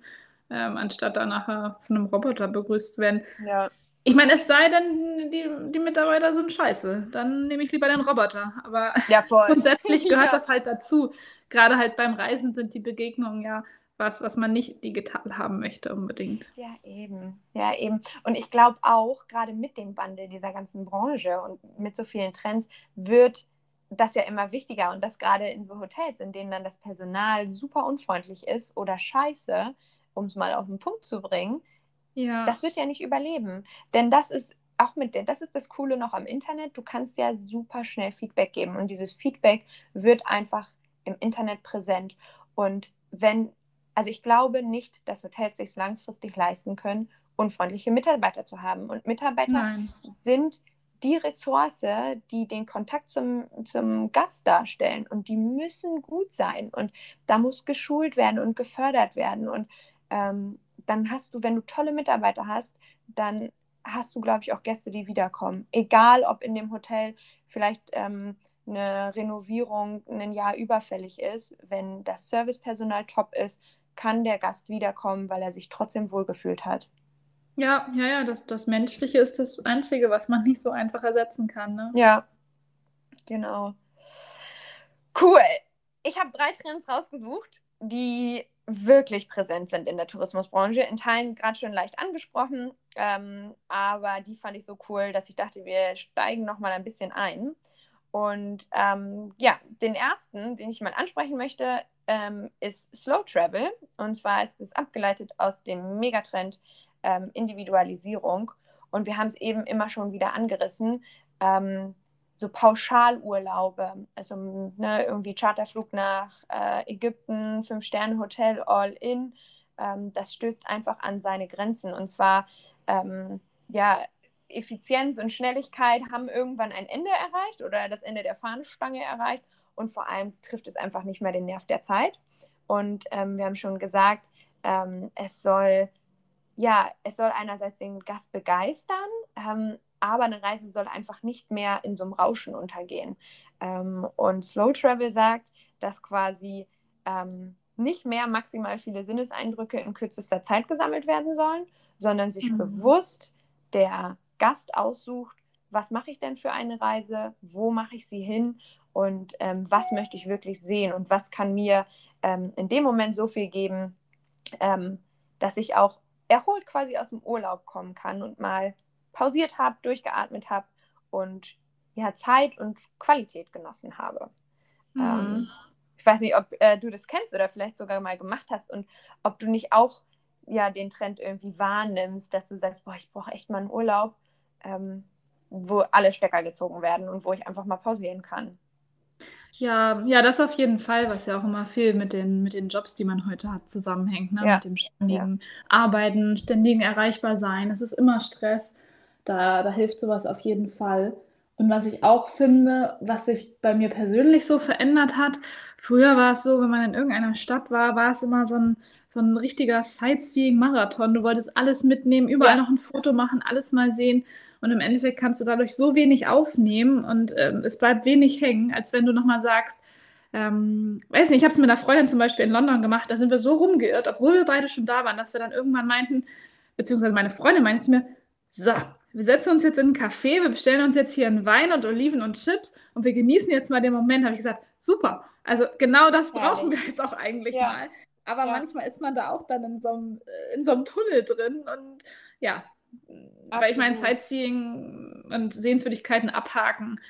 ähm, anstatt da nachher von einem Roboter begrüßt zu werden. Ja. Ich meine, es sei denn, die, die Mitarbeiter sind scheiße. Dann nehme ich lieber den Roboter. Aber ja, grundsätzlich gehört ja. das halt dazu. Gerade halt beim Reisen sind die Begegnungen ja was, was man nicht digital haben möchte unbedingt. Ja, eben. Ja, eben. Und ich glaube auch, gerade mit dem Wandel dieser ganzen Branche und mit so vielen Trends, wird das ja immer wichtiger und das gerade in so Hotels, in denen dann das Personal super unfreundlich ist oder scheiße, um es mal auf den Punkt zu bringen, ja. das wird ja nicht überleben. Denn das ist auch mit der, das ist das Coole noch am Internet, du kannst ja super schnell Feedback geben und dieses Feedback wird einfach im Internet präsent. Und wenn, also ich glaube nicht, dass Hotels sich langfristig leisten können, unfreundliche Mitarbeiter zu haben. Und Mitarbeiter Nein. sind die Ressource, die den Kontakt zum, zum Gast darstellen. Und die müssen gut sein. Und da muss geschult werden und gefördert werden. Und ähm, dann hast du, wenn du tolle Mitarbeiter hast, dann hast du, glaube ich, auch Gäste, die wiederkommen. Egal, ob in dem Hotel vielleicht ähm, eine Renovierung ein Jahr überfällig ist. Wenn das Servicepersonal top ist, kann der Gast wiederkommen, weil er sich trotzdem wohlgefühlt hat. Ja, ja, ja, das, das Menschliche ist das Einzige, was man nicht so einfach ersetzen kann. Ne? Ja, genau. Cool. Ich habe drei Trends rausgesucht, die wirklich präsent sind in der Tourismusbranche. In Teilen gerade schon leicht angesprochen, ähm, aber die fand ich so cool, dass ich dachte, wir steigen noch mal ein bisschen ein. Und ähm, ja, den ersten, den ich mal ansprechen möchte, ähm, ist Slow Travel. Und zwar ist es abgeleitet aus dem Megatrend ähm, Individualisierung. Und wir haben es eben immer schon wieder angerissen. Ähm, so Pauschalurlaube, also ne, irgendwie Charterflug nach äh, Ägypten, Fünf-Sterne-Hotel, All-In, ähm, das stößt einfach an seine Grenzen. Und zwar, ähm, ja, Effizienz und Schnelligkeit haben irgendwann ein Ende erreicht oder das Ende der Fahnenstange erreicht und vor allem trifft es einfach nicht mehr den Nerv der Zeit. Und ähm, wir haben schon gesagt, ähm, es soll ja, es soll einerseits den Gast begeistern, ähm, aber eine Reise soll einfach nicht mehr in so einem Rauschen untergehen. Ähm, und Slow Travel sagt, dass quasi ähm, nicht mehr maximal viele Sinneseindrücke in kürzester Zeit gesammelt werden sollen, sondern sich mhm. bewusst der Gast aussucht, was mache ich denn für eine Reise, wo mache ich sie hin und ähm, was möchte ich wirklich sehen und was kann mir ähm, in dem Moment so viel geben, ähm, dass ich auch erholt quasi aus dem Urlaub kommen kann und mal pausiert habe, durchgeatmet habe und ja, Zeit und Qualität genossen habe. Mhm. Ähm, ich weiß nicht, ob äh, du das kennst oder vielleicht sogar mal gemacht hast und ob du nicht auch ja den Trend irgendwie wahrnimmst, dass du sagst, boah, ich brauche echt mal einen Urlaub, ähm, wo alle Stecker gezogen werden und wo ich einfach mal pausieren kann. Ja, ja, das auf jeden Fall, was ja auch immer viel mit den, mit den Jobs, die man heute hat, zusammenhängt, ne? Ja. Mit dem ständigen Arbeiten, ständigen erreichbar sein. Es ist immer Stress. Da, da hilft sowas auf jeden Fall. Und was ich auch finde, was sich bei mir persönlich so verändert hat, früher war es so, wenn man in irgendeiner Stadt war, war es immer so ein, so ein richtiger Sightseeing-Marathon. Du wolltest alles mitnehmen, überall Ja. noch ein Foto machen, alles mal sehen. Und im Endeffekt kannst du dadurch so wenig aufnehmen und ähm, es bleibt wenig hängen, als wenn du nochmal sagst, ähm, weiß nicht, ich habe es mit einer Freundin zum Beispiel in London gemacht, da sind wir so rumgeirrt, obwohl wir beide schon da waren, dass wir dann irgendwann meinten, beziehungsweise meine Freundin meinte zu mir, so, wir setzen uns jetzt in ein Café, wir bestellen uns jetzt hier einen Wein und Oliven und Chips und wir genießen jetzt mal den Moment. Habe ich gesagt, super. Also genau das brauchen wir jetzt auch eigentlich Ja. mal. Aber Ja. manchmal ist man da auch dann in so einem, äh, in so einem Tunnel drin und ja, weil ich meine, Absolut. Sightseeing und Sehenswürdigkeiten abhaken,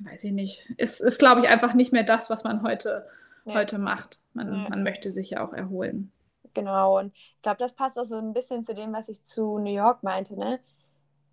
weiß ich nicht, ist, ist glaube ich, einfach nicht mehr das, was man heute, Nee. heute macht. Man, Nee. man möchte sich ja auch erholen. genau. Und ich glaube, das passt auch so ein bisschen zu dem, was ich zu New York meinte, ne?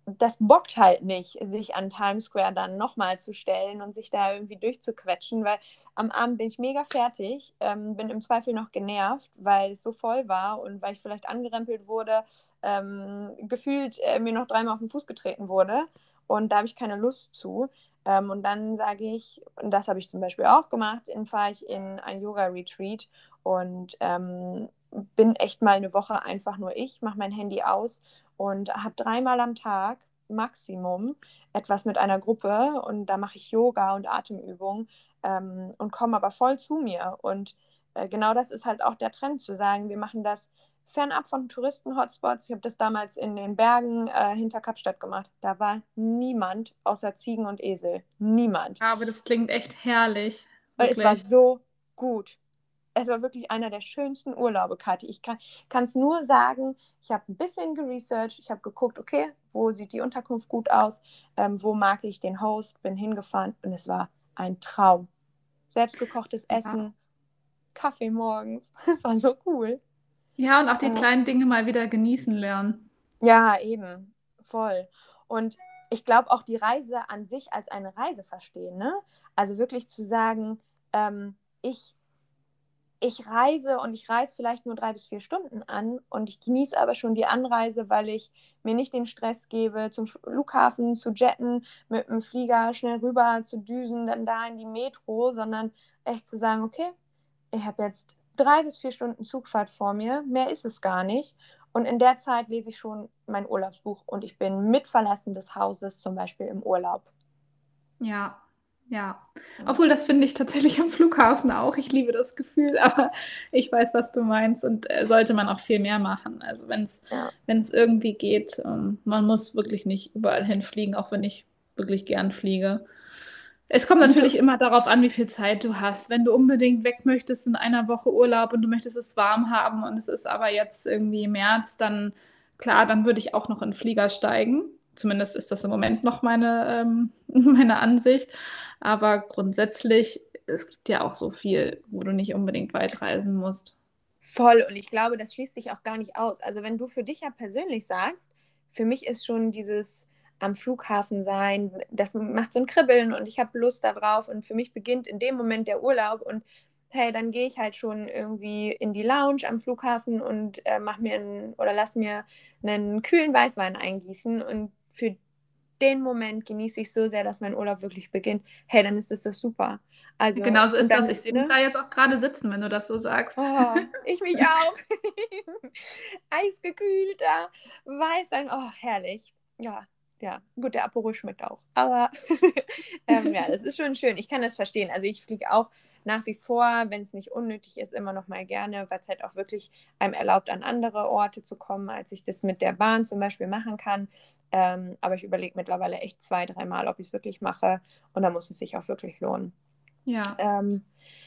Das bockt halt nicht, sich an Times Square dann nochmal zu stellen und sich da irgendwie durchzuquetschen, weil am Abend bin ich mega fertig, ähm, bin im Zweifel noch genervt, weil es so voll war und weil ich vielleicht angerempelt wurde, ähm, gefühlt äh, mir noch dreimal auf den Fuß getreten wurde und da habe ich keine Lust zu. Ähm, und dann sage ich, und das habe ich zum Beispiel auch gemacht, dann fahre ich in ein Yoga-Retreat und ähm, bin echt mal eine Woche einfach nur ich, mache mein Handy aus und habe dreimal am Tag Maximum etwas mit einer Gruppe und da mache ich Yoga und Atemübungen ähm, und komme aber voll zu mir. Und äh, genau das ist halt auch der Trend zu sagen, wir machen das fernab von Touristen-Hotspots. Ich habe das damals in den Bergen äh, hinter Kapstadt gemacht. Da war niemand außer Ziegen und Esel. Niemand. Aber das klingt echt herrlich. Wirklich. Es war so gut es war wirklich einer der schönsten Urlaube, Kathi. Ich kann es nur sagen, ich habe ein bisschen geresearched, ich habe geguckt, okay, wo sieht die Unterkunft gut aus, ähm, wo mag ich den Host, bin hingefahren und es war ein Traum. Selbstgekochtes Essen, ja. Kaffee morgens, es war so cool. Ja, und auch die äh, kleinen Dinge mal wieder genießen lernen. Ja, eben, voll. Und ich glaube auch die Reise an sich als eine Reise verstehen, ne? Also wirklich zu sagen, ähm, ich ich reise und ich reise vielleicht nur drei bis vier Stunden an und ich genieße aber schon die Anreise, weil ich mir nicht den Stress gebe, zum Flughafen zu jetten, mit dem Flieger schnell rüber zu düsen, dann da in die Metro, sondern echt zu sagen, okay, ich habe jetzt drei bis vier Stunden Zugfahrt vor mir, mehr ist es gar nicht. Und in der Zeit lese ich schon mein Urlaubsbuch und ich bin mit Verlassen des Hauses zum Beispiel im Urlaub. Ja, ja, obwohl das finde ich tatsächlich am Flughafen auch. Ich liebe das Gefühl, aber ich weiß, was du meinst und äh, sollte man auch viel mehr machen. Also wenn es ja. irgendwie geht, ähm, man muss wirklich nicht überall hinfliegen, auch wenn ich wirklich gern fliege. Es kommt natürlich du, immer darauf an, wie viel Zeit du hast. Wenn du unbedingt weg möchtest in einer Woche Urlaub und du möchtest es warm haben und es ist aber jetzt irgendwie März, dann klar, dann würde ich auch noch in den Flieger steigen. Zumindest ist das im Moment noch meine, ähm, meine Ansicht. Aber grundsätzlich, es gibt ja auch so viel, wo du nicht unbedingt weit reisen musst. Voll. Und ich glaube, das schließt sich auch gar nicht aus. Also wenn du für dich ja persönlich sagst, für mich ist schon dieses am Flughafen sein, das macht so ein Kribbeln und ich habe Lust darauf und für mich beginnt in dem Moment der Urlaub und hey, dann gehe ich halt schon irgendwie in die Lounge am Flughafen und äh, mach mir einen, oder lass mir einen kühlen Weißwein eingießen und für den Moment genieße ich so sehr, dass mein Urlaub wirklich beginnt, hey, dann ist das doch super. Also, genau so ist das. Ich sehe ne? da jetzt auch gerade sitzen, wenn du das so sagst. Oh, ich mich auch. Eisgekühlter Weißwein, oh, herrlich. Ja, ja, gut, der Aperol schmeckt auch. Aber ähm, ja, das ist schon schön. Ich kann das verstehen. Also ich fliege auch nach wie vor, wenn es nicht unnötig ist, immer noch mal gerne, weil es halt auch wirklich einem erlaubt, an andere Orte zu kommen, als ich das mit der Bahn zum Beispiel machen kann. Ähm, aber ich überlege mittlerweile echt zwei, dreimal, ob ich es wirklich mache. Und da muss es sich auch wirklich lohnen. Ja. Ähm,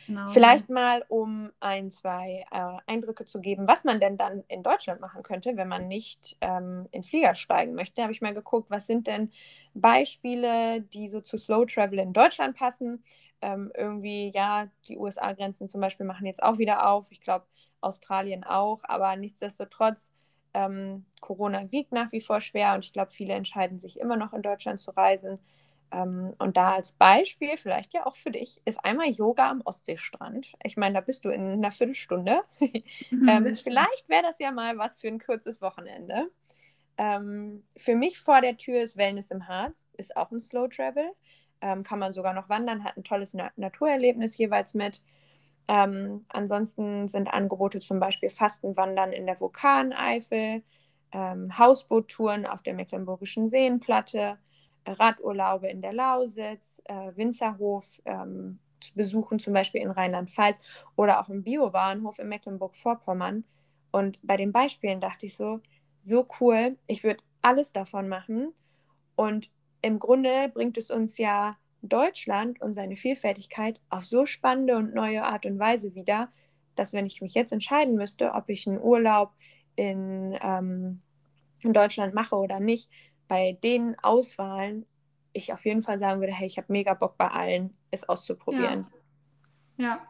genau. Vielleicht mal, um ein, zwei äh, Eindrücke zu geben, was man denn dann in Deutschland machen könnte, wenn man nicht ähm, in Flieger steigen möchte, habe ich mal geguckt, was sind denn Beispiele, die so zu Slow Travel in Deutschland passen. Ähm, irgendwie, ja, die USA-Grenzen zum Beispiel machen jetzt auch wieder auf. Ich glaube, Australien auch, aber nichtsdestotrotz ähm, Corona wiegt nach wie vor schwer und ich glaube, viele entscheiden sich immer noch in Deutschland zu reisen. Ähm, und da als Beispiel, vielleicht ja auch für dich, ist einmal Yoga am Ostseestrand. Ich meine, da bist du in einer Viertelstunde. Mhm, ähm, vielleicht wäre das ja mal was für ein kurzes Wochenende. Ähm, für mich vor der Tür ist Wellness im Harz, ist auch ein Slow Travel. Ähm, kann man sogar noch wandern, hat ein tolles Na Naturerlebnis jeweils mit. Ähm, ansonsten sind Angebote zum Beispiel Fastenwandern in der Vulkaneifel, ähm, Hausboottouren auf der Mecklenburgischen Seenplatte, Radurlaube in der Lausitz, äh, Winzerhof ähm, zu besuchen, zum Beispiel in Rheinland-Pfalz oder auch im Biobahnhof in Mecklenburg-Vorpommern. Und bei den Beispielen dachte ich so, so cool, ich würde alles davon machen. Und im Grunde bringt es uns ja Deutschland und seine Vielfältigkeit auf so spannende und neue Art und Weise wieder, dass wenn ich mich jetzt entscheiden müsste, ob ich einen Urlaub in, ähm, in Deutschland mache oder nicht, bei den Auswahlen ich auf jeden Fall sagen würde, hey, ich habe mega Bock bei allen, es auszuprobieren. Ja,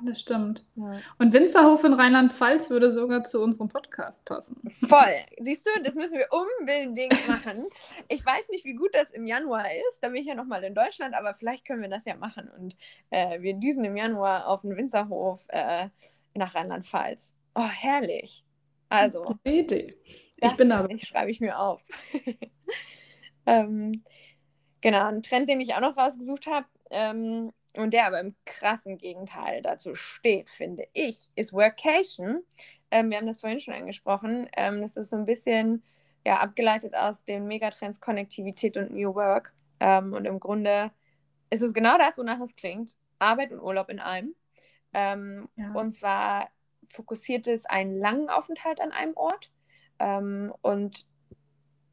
das stimmt. Ja. Und Winzerhof in Rheinland-Pfalz würde sogar zu unserem Podcast passen. Voll. Siehst du, das müssen wir unbedingt machen. Ich weiß nicht, wie gut das im Januar ist. Da bin ich ja nochmal in Deutschland, aber vielleicht können wir das ja machen. Und äh, wir düsen im Januar auf den Winzerhof äh, nach Rheinland-Pfalz. Oh, herrlich. Also. Gute Idee. Ich bin da. Ich schreibe ich mir auf. ähm, genau, ein Trend, den ich auch noch rausgesucht habe, ähm, und der aber im krassen Gegenteil dazu steht, finde ich, ist Workation. Ähm, wir haben das vorhin schon angesprochen. Ähm, das ist so ein bisschen ja, abgeleitet aus den Megatrends Konnektivität und New Work. Ähm, und im Grunde ist es genau das, wonach es klingt. Arbeit und Urlaub in einem. Ähm, ja. Und zwar fokussiert es einen langen Aufenthalt an einem Ort. Ähm, und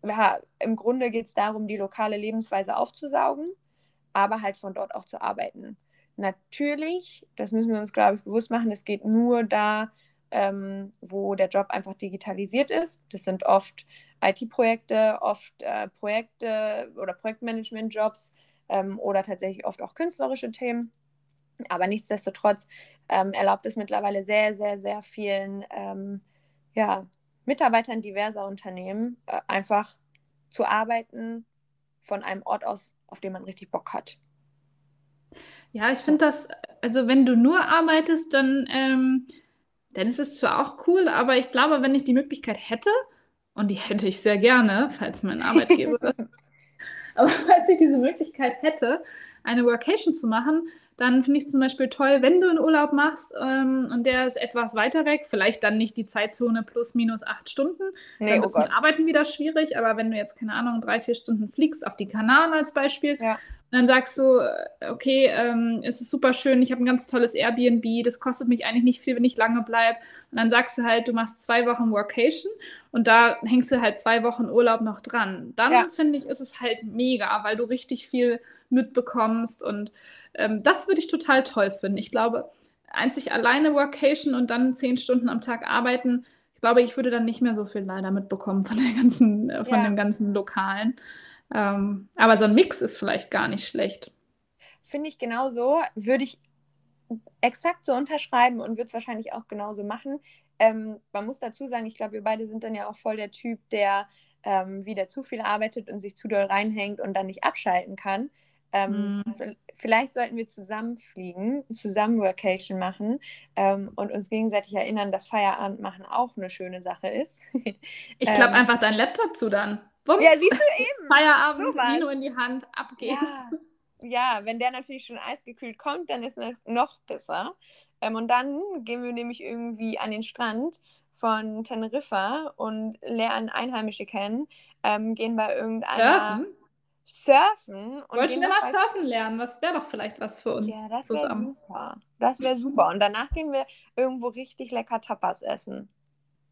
ja, im Grunde geht es darum, die lokale Lebensweise aufzusaugen aber halt von dort auch zu arbeiten. Natürlich, das müssen wir uns, glaube ich, bewusst machen, es geht nur da, ähm, wo der Job einfach digitalisiert ist. Das sind oft IT-Projekte, oft äh, Projekte oder Projektmanagement-Jobs ähm, oder tatsächlich oft auch künstlerische Themen. Aber nichtsdestotrotz ähm, erlaubt es mittlerweile sehr, sehr, sehr vielen ähm, ja, Mitarbeitern diverser Unternehmen äh, einfach zu arbeiten von einem Ort aus, auf den man richtig Bock hat. Ja, ich finde das, also wenn du nur arbeitest, dann, ähm, dann ist es zwar auch cool, aber ich glaube, wenn ich die Möglichkeit hätte, und die hätte ich sehr gerne, falls mein Arbeitgeber aber falls ich diese Möglichkeit hätte, eine Workation zu machen, dann finde ich es zum Beispiel toll, wenn du einen Urlaub machst ähm, und der ist etwas weiter weg, vielleicht dann nicht die Zeitzone plus minus acht Stunden. Nee, dann wird es oh mit Arbeiten wieder schwierig, aber wenn du jetzt, keine Ahnung, drei, vier Stunden fliegst, auf die Kanaren als Beispiel, ja. dann sagst du, äh, okay, ähm, es ist super schön, ich habe ein ganz tolles Airbnb, das kostet mich eigentlich nicht viel, wenn ich lange bleibe. Und dann sagst du halt, du machst zwei Wochen Workation und da hängst du halt zwei Wochen Urlaub noch dran. Dann ja. finde ich, ist es halt mega, weil du richtig viel mitbekommst. Und ähm, das würde ich total toll finden. Ich glaube, einzig alleine Workation und dann zehn Stunden am Tag arbeiten, ich glaube, ich würde dann nicht mehr so viel leider mitbekommen von der ganzen, äh, von ja. dem ganzen Lokalen. Ähm, aber so ein Mix ist vielleicht gar nicht schlecht. Finde ich genauso. Würde ich exakt so unterschreiben und würde es wahrscheinlich auch genauso machen. Ähm, man muss dazu sagen, ich glaube, wir beide sind dann ja auch voll der Typ, der ähm, wieder zu viel arbeitet und sich zu doll reinhängt und dann nicht abschalten kann. Ähm, mhm. Vielleicht sollten wir zusammen fliegen, zusammen Workation machen ähm, und uns gegenseitig erinnern, dass Feierabend machen auch eine schöne Sache ist. ich klappe ähm, einfach deinen Laptop zu dann. Bums. Ja, siehst du eben. Feierabend, so Vino in die Hand, abgehen. Ja. ja. wenn der natürlich schon eisgekühlt kommt, dann ist es noch besser. Ähm, und dann gehen wir nämlich irgendwie an den Strand von Teneriffa und lernen Einheimische kennen, ähm, gehen bei irgendeiner... Surfen? Surfen. Und Wollte ich immer surfen lernen. Das wäre doch vielleicht was für uns ja, das zusammen. Super. Das wäre super. Und danach gehen wir irgendwo richtig lecker Tapas essen.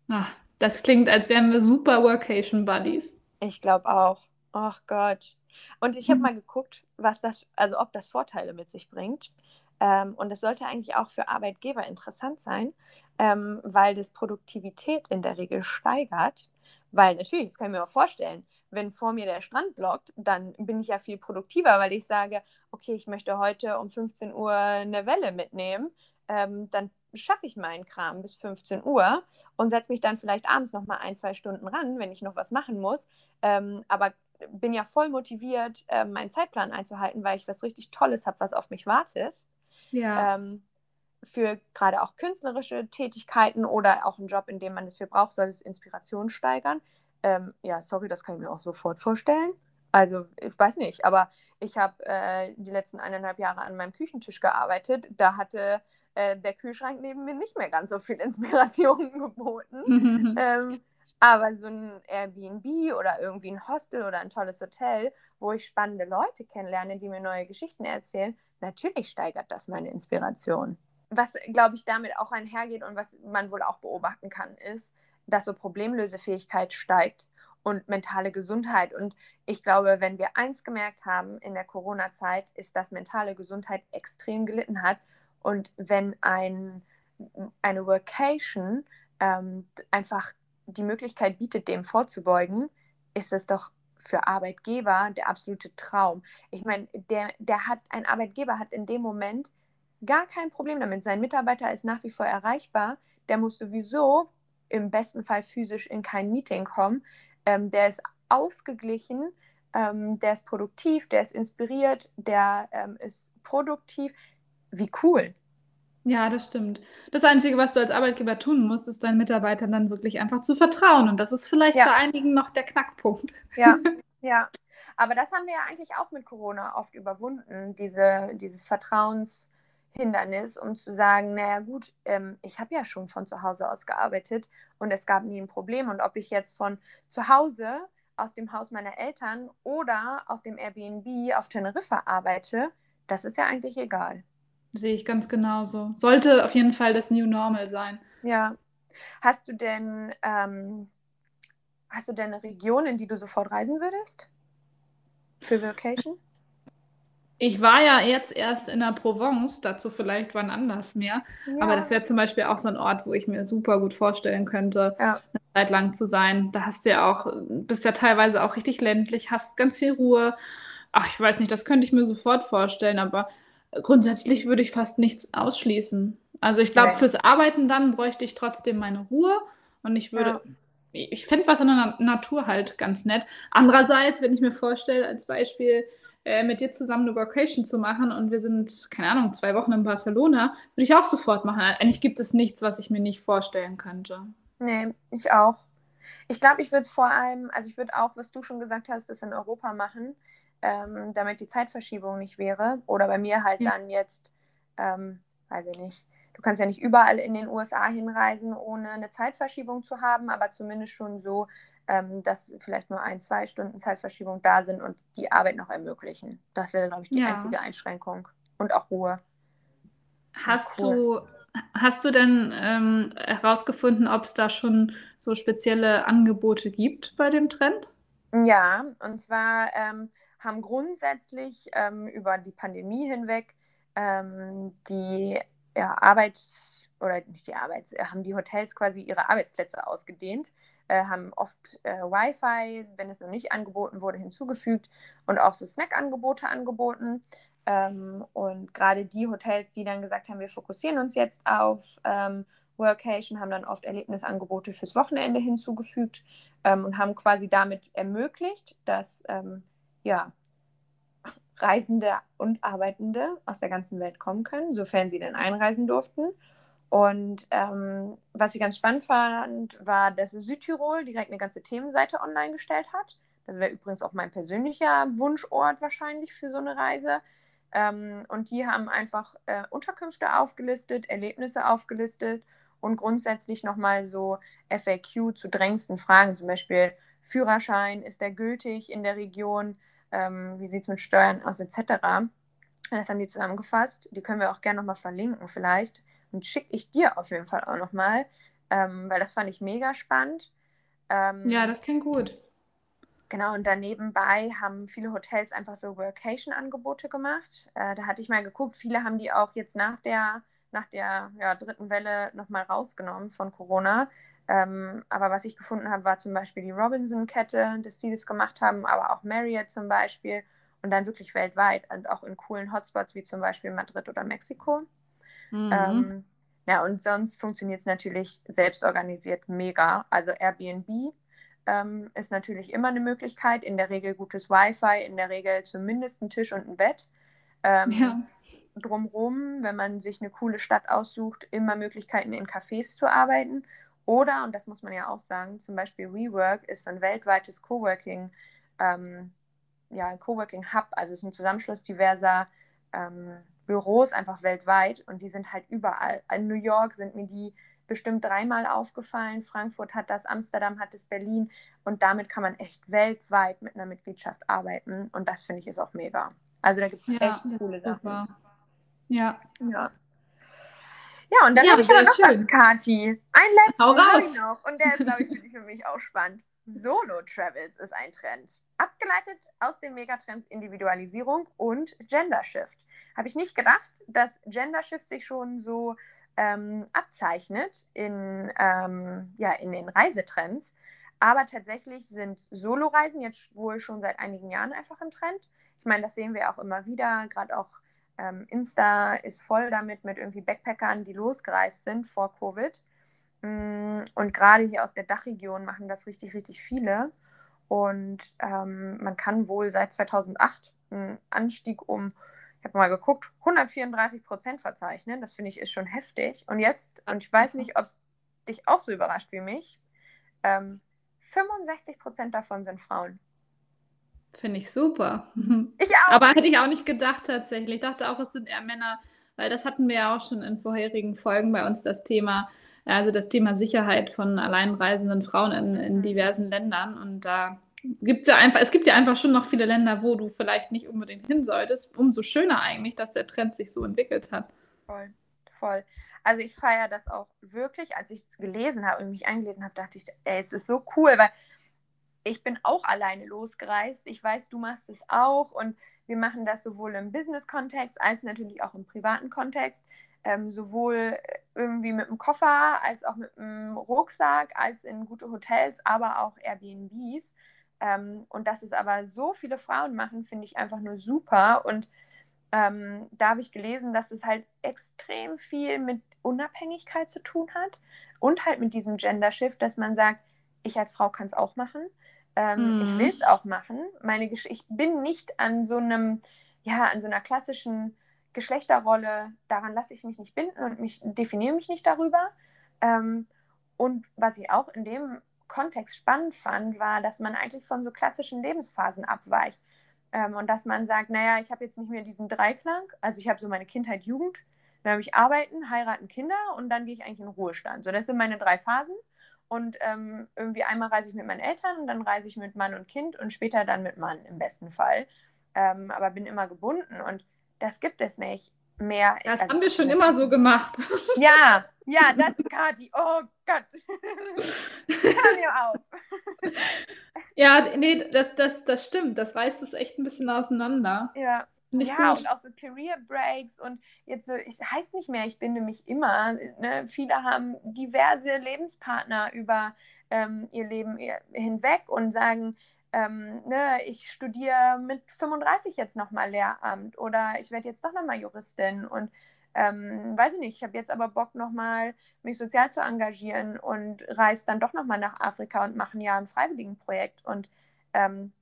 Ach, das klingt, als wären wir super Workation Buddies. Ich glaube auch. Ach Gott. Und ich habe mhm. mal geguckt, was das, also ob das Vorteile mit sich bringt. Ähm, und das sollte eigentlich auch für Arbeitgeber interessant sein, ähm, weil das Produktivität in der Regel steigert. Weil natürlich, das kann ich mir auch vorstellen, wenn vor mir der Strand lockt, dann bin ich ja viel produktiver, weil ich sage, okay, ich möchte heute um 15 Uhr eine Welle mitnehmen. Ähm, dann schaffe ich meinen Kram bis 15 Uhr und setze mich dann vielleicht abends noch mal ein, zwei Stunden ran, wenn ich noch was machen muss. Ähm, aber bin ja voll motiviert, äh, meinen Zeitplan einzuhalten, weil ich was richtig Tolles habe, was auf mich wartet. Ja. Ähm, für gerade auch künstlerische Tätigkeiten oder auch einen Job, in dem man es für braucht, soll es Inspiration steigern. Ähm, ja, sorry, das kann ich mir auch sofort vorstellen. Also, ich weiß nicht, aber ich habe äh, die letzten eineinhalb Jahre an meinem Küchentisch gearbeitet. Da hatte äh, der Kühlschrank neben mir nicht mehr ganz so viel Inspiration geboten. ähm, aber so ein Airbnb oder irgendwie ein Hostel oder ein tolles Hotel, wo ich spannende Leute kennenlerne, die mir neue Geschichten erzählen, natürlich steigert das meine Inspiration. Was, glaube ich, damit auch einhergeht und was man wohl auch beobachten kann, ist, dass so Problemlösefähigkeit steigt und mentale Gesundheit. Und ich glaube, wenn wir eins gemerkt haben in der Corona-Zeit, ist, dass mentale Gesundheit extrem gelitten hat. Und wenn ein, eine Workation ähm, einfach die Möglichkeit bietet, dem vorzubeugen, ist es doch für Arbeitgeber der absolute Traum. Ich meine, der, der hat, ein Arbeitgeber hat in dem Moment gar kein Problem damit. Sein Mitarbeiter ist nach wie vor erreichbar. Der muss sowieso im besten Fall physisch in kein Meeting kommen. Ähm, der ist ausgeglichen, ähm, der ist produktiv, der ist inspiriert, der ähm, ist produktiv. Wie cool. Ja, das stimmt. Das Einzige, was du als Arbeitgeber tun musst, ist deinen Mitarbeitern dann wirklich einfach zu vertrauen. Und das ist vielleicht ja. bei einigen noch der Knackpunkt. Ja, ja. Aber das haben wir ja eigentlich auch mit Corona oft überwunden, diese, dieses Vertrauenshindernis, um zu sagen, naja gut, ähm, ich habe ja schon von zu Hause aus gearbeitet und es gab nie ein Problem. Und ob ich jetzt von zu Hause aus dem Haus meiner Eltern oder aus dem Airbnb auf Teneriffa arbeite, das ist ja eigentlich egal. Sehe ich ganz genauso. Sollte auf jeden Fall das New Normal sein. Ja. Hast du denn, ähm, hast du denn eine Region, in die du sofort reisen würdest? Für Vacation? Ich war ja jetzt erst in der Provence, dazu vielleicht wann anders mehr. Ja. Aber das wäre zum Beispiel auch so ein Ort, wo ich mir super gut vorstellen könnte, ja. eine Zeit lang zu sein. Da hast du ja auch, bist ja teilweise auch richtig ländlich, hast ganz viel Ruhe. Ach, ich weiß nicht, das könnte ich mir sofort vorstellen, aber grundsätzlich würde ich fast nichts ausschließen. Also ich glaube, fürs Arbeiten dann bräuchte ich trotzdem meine Ruhe und ich würde, ja ich finde was in der Natur halt ganz nett. Andererseits, wenn ich mir vorstelle, als Beispiel, äh, mit dir zusammen eine Vacation zu machen und wir sind, keine Ahnung, zwei Wochen in Barcelona, würde ich auch sofort machen. Eigentlich gibt es nichts, was ich mir nicht vorstellen könnte. Nee, ich auch. Ich glaube, ich würde es vor allem, also ich würde auch, was du schon gesagt hast, das in Europa machen, ähm, damit die Zeitverschiebung nicht wäre. Oder bei mir halt ja. dann jetzt, ähm, weiß ich nicht, du kannst ja nicht überall in den USA hinreisen, ohne eine Zeitverschiebung zu haben, aber zumindest schon so, ähm, dass vielleicht nur ein, zwei Stunden Zeitverschiebung da sind und die Arbeit noch ermöglichen. Das wäre, glaube ich, die ja. einzige Einschränkung. Und auch Ruhe. Hast cool. du. Hast du denn ähm, herausgefunden, ob es da schon so spezielle Angebote gibt bei dem Trend? Ja, und zwar ähm, haben grundsätzlich ähm, über die Pandemie hinweg ähm, die ja, Arbeits- oder nicht die äh, haben die Hotels quasi ihre Arbeitsplätze ausgedehnt, äh, haben oft äh, Wi-Fi, wenn es noch nicht angeboten wurde, hinzugefügt und auch so Snack-Angebote angeboten. Ähm, und gerade die Hotels, die dann gesagt haben, wir fokussieren uns jetzt auf ähm, Workation, haben dann oft Erlebnisangebote fürs Wochenende hinzugefügt ähm, und haben quasi damit ermöglicht, dass ähm, ja, Reisende und Arbeitende aus der ganzen Welt kommen können, sofern sie denn einreisen durften. Und ähm, was ich ganz spannend fand, war, dass Südtirol direkt eine ganze Themenseite online gestellt hat. Das wäre übrigens auch mein persönlicher Wunschort wahrscheinlich für so eine Reise. Ähm, und die haben einfach äh, Unterkünfte aufgelistet, Erlebnisse aufgelistet und grundsätzlich nochmal so FAQ zu drängendsten Fragen, zum Beispiel Führerschein, ist der gültig in der Region? ähm, wie sieht es mit Steuern aus, etc. Das haben die zusammengefasst. Die können wir auch gerne nochmal verlinken vielleicht. Und schicke ich dir auf jeden Fall auch nochmal, ähm, weil das fand ich mega spannend. Ähm, ja, das klingt gut. Genau, und danebenbei haben viele Hotels einfach so Workation-Angebote gemacht. Äh, da hatte ich mal geguckt, viele haben die auch jetzt nach der, nach der ja, dritten Welle nochmal rausgenommen von Corona. Ähm, aber was ich gefunden habe, war zum Beispiel die Robinson-Kette, dass die das gemacht haben, aber auch Marriott zum Beispiel und dann wirklich weltweit und auch in coolen Hotspots wie zum Beispiel Madrid oder Mexiko. Mhm. Ähm, ja, und sonst funktioniert es natürlich selbstorganisiert mega. Also Airbnb ähm, ist natürlich immer eine Möglichkeit, in der Regel gutes Wi-Fi, in der Regel zumindest ein Tisch und ein Bett. Ähm, ja. Drumrum, wenn man sich eine coole Stadt aussucht, immer Möglichkeiten in Cafés zu arbeiten oder, und das muss man ja auch sagen, zum Beispiel WeWork ist ein weltweites Coworking, ähm, ja, Coworking Hub, also es ist ein Zusammenschluss diverser ähm, Büros einfach weltweit und die sind halt überall. In New York sind mir die bestimmt dreimal aufgefallen, Frankfurt hat das, Amsterdam hat es, Berlin und damit kann man echt weltweit mit einer Mitgliedschaft arbeiten und das finde ich ist auch mega. Also da gibt es ja, echt coole Sachen. Ja. ja. Ja, und dann ja, habe ich noch schön. was, Kati. Ein letzten habe ich noch. Und der ist, glaube ich, für mich auch spannend. Solo-Travels ist ein Trend. Abgeleitet aus den Megatrends Individualisierung und Gender Shift. Habe ich nicht gedacht, dass Gender Shift sich schon so ähm, abzeichnet in, ähm, ja, in den Reisetrends. Aber tatsächlich sind Solo-Reisen jetzt wohl schon seit einigen Jahren einfach ein Trend. Ich meine, das sehen wir auch immer wieder, gerade auch ähm, Insta ist voll damit mit irgendwie Backpackern, die losgereist sind vor Covid. Mm, und gerade hier aus der Dachregion machen das richtig, richtig viele. Und ähm, man kann wohl seit 2008 einen Anstieg um, ich habe mal geguckt, 134 Prozent verzeichnen. Das finde ich ist schon heftig. Und jetzt, und ich weiß nicht, ob es dich auch so überrascht wie mich, ähm, 65 Prozent davon sind Frauen. Finde ich super. Ich auch. Aber hätte ich auch nicht gedacht tatsächlich. Ich dachte auch, es sind eher Männer, weil das hatten wir ja auch schon in vorherigen Folgen bei uns das Thema, also das Thema Sicherheit von alleinreisenden Frauen in, in diversen Ländern. Und da gibt es ja einfach, es gibt ja einfach schon noch viele Länder, wo du vielleicht nicht unbedingt hin solltest. Umso schöner eigentlich, dass der Trend sich so entwickelt hat. Voll, voll. Also ich feiere das auch wirklich. Als ich es gelesen habe und mich eingelesen habe, dachte ich, ey, es ist so cool, weil ich bin auch alleine losgereist. Ich weiß, du machst es auch und wir machen das sowohl im Business-Kontext als natürlich auch im privaten Kontext. Ähm, sowohl irgendwie mit dem Koffer als auch mit dem Rucksack, als in gute Hotels, aber auch Airbnbs. Ähm, und dass es aber so viele Frauen machen, finde ich einfach nur super. Und ähm, da habe ich gelesen, dass es halt extrem viel mit Unabhängigkeit zu tun hat und halt mit diesem Gender-Shift, dass man sagt, ich als Frau kann es auch machen. Ähm, mhm. Ich will es auch machen. Meine Gesch ich bin nicht an so einem, ja, an so einer klassischen Geschlechterrolle, daran lasse ich mich nicht binden und mich definiere mich nicht darüber. Ähm, und was ich auch in dem Kontext spannend fand, war, dass man eigentlich von so klassischen Lebensphasen abweicht. Ähm, und dass man sagt, naja, ich habe jetzt nicht mehr diesen Dreiklang, also ich habe so meine Kindheit, Jugend, dann habe ich Arbeiten, Heiraten, Kinder und dann gehe ich eigentlich in Ruhestand. So, das sind meine drei Phasen. Und ähm, irgendwie einmal reise ich mit meinen Eltern und dann reise ich mit Mann und Kind und später dann mit Mann im besten Fall. Ähm, aber bin immer gebunden und das gibt es nicht mehr. Das also, haben wir schon immer so gemacht. Ja, ja, das Kati. Oh Gott. Hör mir auf. Ja, nee, das, das, das stimmt. Das reißt es echt ein bisschen auseinander. Ja. Nicht ja, gut. und auch so Career Breaks und jetzt so, ich heißt nicht mehr, ich bin nämlich immer. Ne? Viele haben diverse Lebenspartner über ähm, ihr Leben hinweg und sagen, ähm, ne, ich studiere mit 35 jetzt nochmal Lehramt oder ich werde jetzt doch nochmal Juristin und ähm, weiß ich nicht, ich habe jetzt aber Bock nochmal mich sozial zu engagieren und reise dann doch nochmal nach Afrika und mache ein Jahr ein Freiwilligenprojekt und ähm,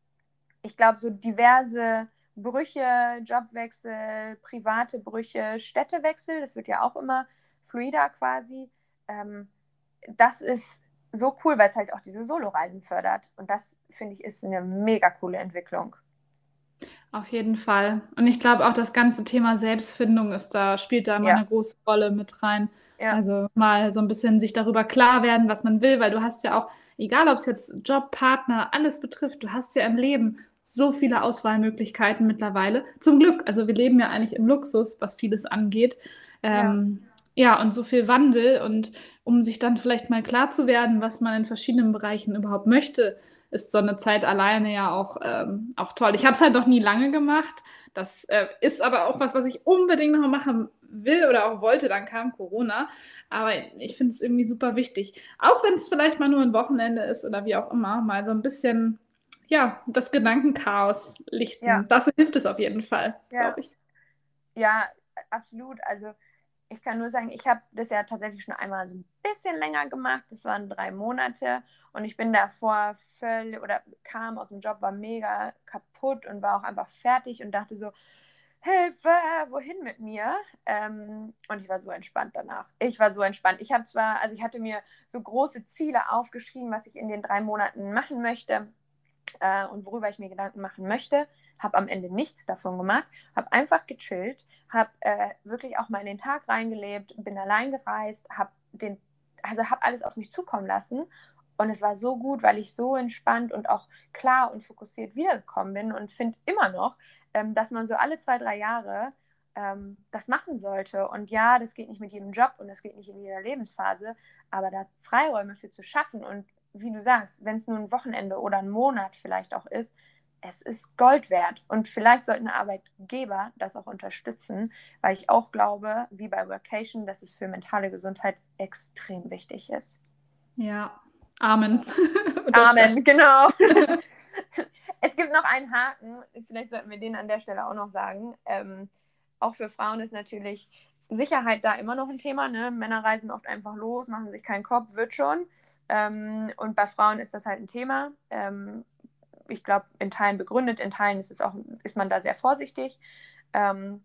ich glaube, so diverse Brüche, Jobwechsel, private Brüche, Städtewechsel, das wird ja auch immer fluider quasi. Ähm, das ist so cool, weil es halt auch diese Soloreisen fördert. Und das, finde ich, ist eine mega coole Entwicklung. Auf jeden Fall. Und ich glaube auch, das ganze Thema Selbstfindung ist da, spielt da immer ja. eine große Rolle mit rein. Ja. Also mal so ein bisschen sich darüber klar werden, was man will, weil du hast ja auch, egal ob es jetzt Job, Partner, alles betrifft, du hast ja im Leben so viele Auswahlmöglichkeiten mittlerweile. Zum Glück, also wir leben ja eigentlich im Luxus, was vieles angeht. Ähm, ja. ja, und so viel Wandel und um sich dann vielleicht mal klar zu werden, was man in verschiedenen Bereichen überhaupt möchte, ist so eine Zeit alleine ja auch, ähm, auch toll. Ich habe es halt noch nie lange gemacht. Das äh, ist aber auch was, was ich unbedingt noch machen will oder auch wollte. Dann kam Corona. Aber ich finde es irgendwie super wichtig. Auch wenn es vielleicht mal nur ein Wochenende ist oder wie auch immer, mal so ein bisschen ja, das Gedankenchaos lichten. Ja. Dafür hilft es auf jeden Fall, ja. glaube ich. Ja, absolut. Also ich kann nur sagen, ich habe das ja tatsächlich schon einmal so ein bisschen länger gemacht. Das waren drei Monate und ich bin davor völlig oder kam aus dem Job, war mega kaputt und war auch einfach fertig und dachte so, Hilfe, wohin mit mir? Ähm, und ich war so entspannt danach. Ich war so entspannt. Ich habe zwar, also ich hatte mir so große Ziele aufgeschrieben, was ich in den drei Monaten machen möchte äh, und worüber ich mir Gedanken machen möchte. Habe am Ende nichts davon gemacht, habe einfach gechillt, habe äh, wirklich auch mal in den Tag reingelebt, bin allein gereist, habe also habe alles auf mich zukommen lassen und es war so gut, weil ich so entspannt und auch klar und fokussiert wiedergekommen bin und finde immer noch, ähm, dass man so alle zwei, drei Jahre ähm, das machen sollte. Und ja, das geht nicht mit jedem Job und das geht nicht in jeder Lebensphase, aber da Freiräume für zu schaffen und wie du sagst, wenn es nur ein Wochenende oder ein Monat vielleicht auch ist, es ist Gold wert. Und vielleicht sollten Arbeitgeber das auch unterstützen, weil ich auch glaube, wie bei Workation, dass es für mentale Gesundheit extrem wichtig ist. Ja, Amen. Amen, genau. es gibt noch einen Haken, vielleicht sollten wir den an der Stelle auch noch sagen. Ähm, auch für Frauen ist natürlich Sicherheit da immer noch ein Thema. Ne? Männer reisen oft einfach los, machen sich keinen Kopf, wird schon. Ähm, und bei Frauen ist das halt ein Thema. Ähm, ich glaube, in Teilen begründet, in Teilen ist, es auch, ist man da sehr vorsichtig. Ähm,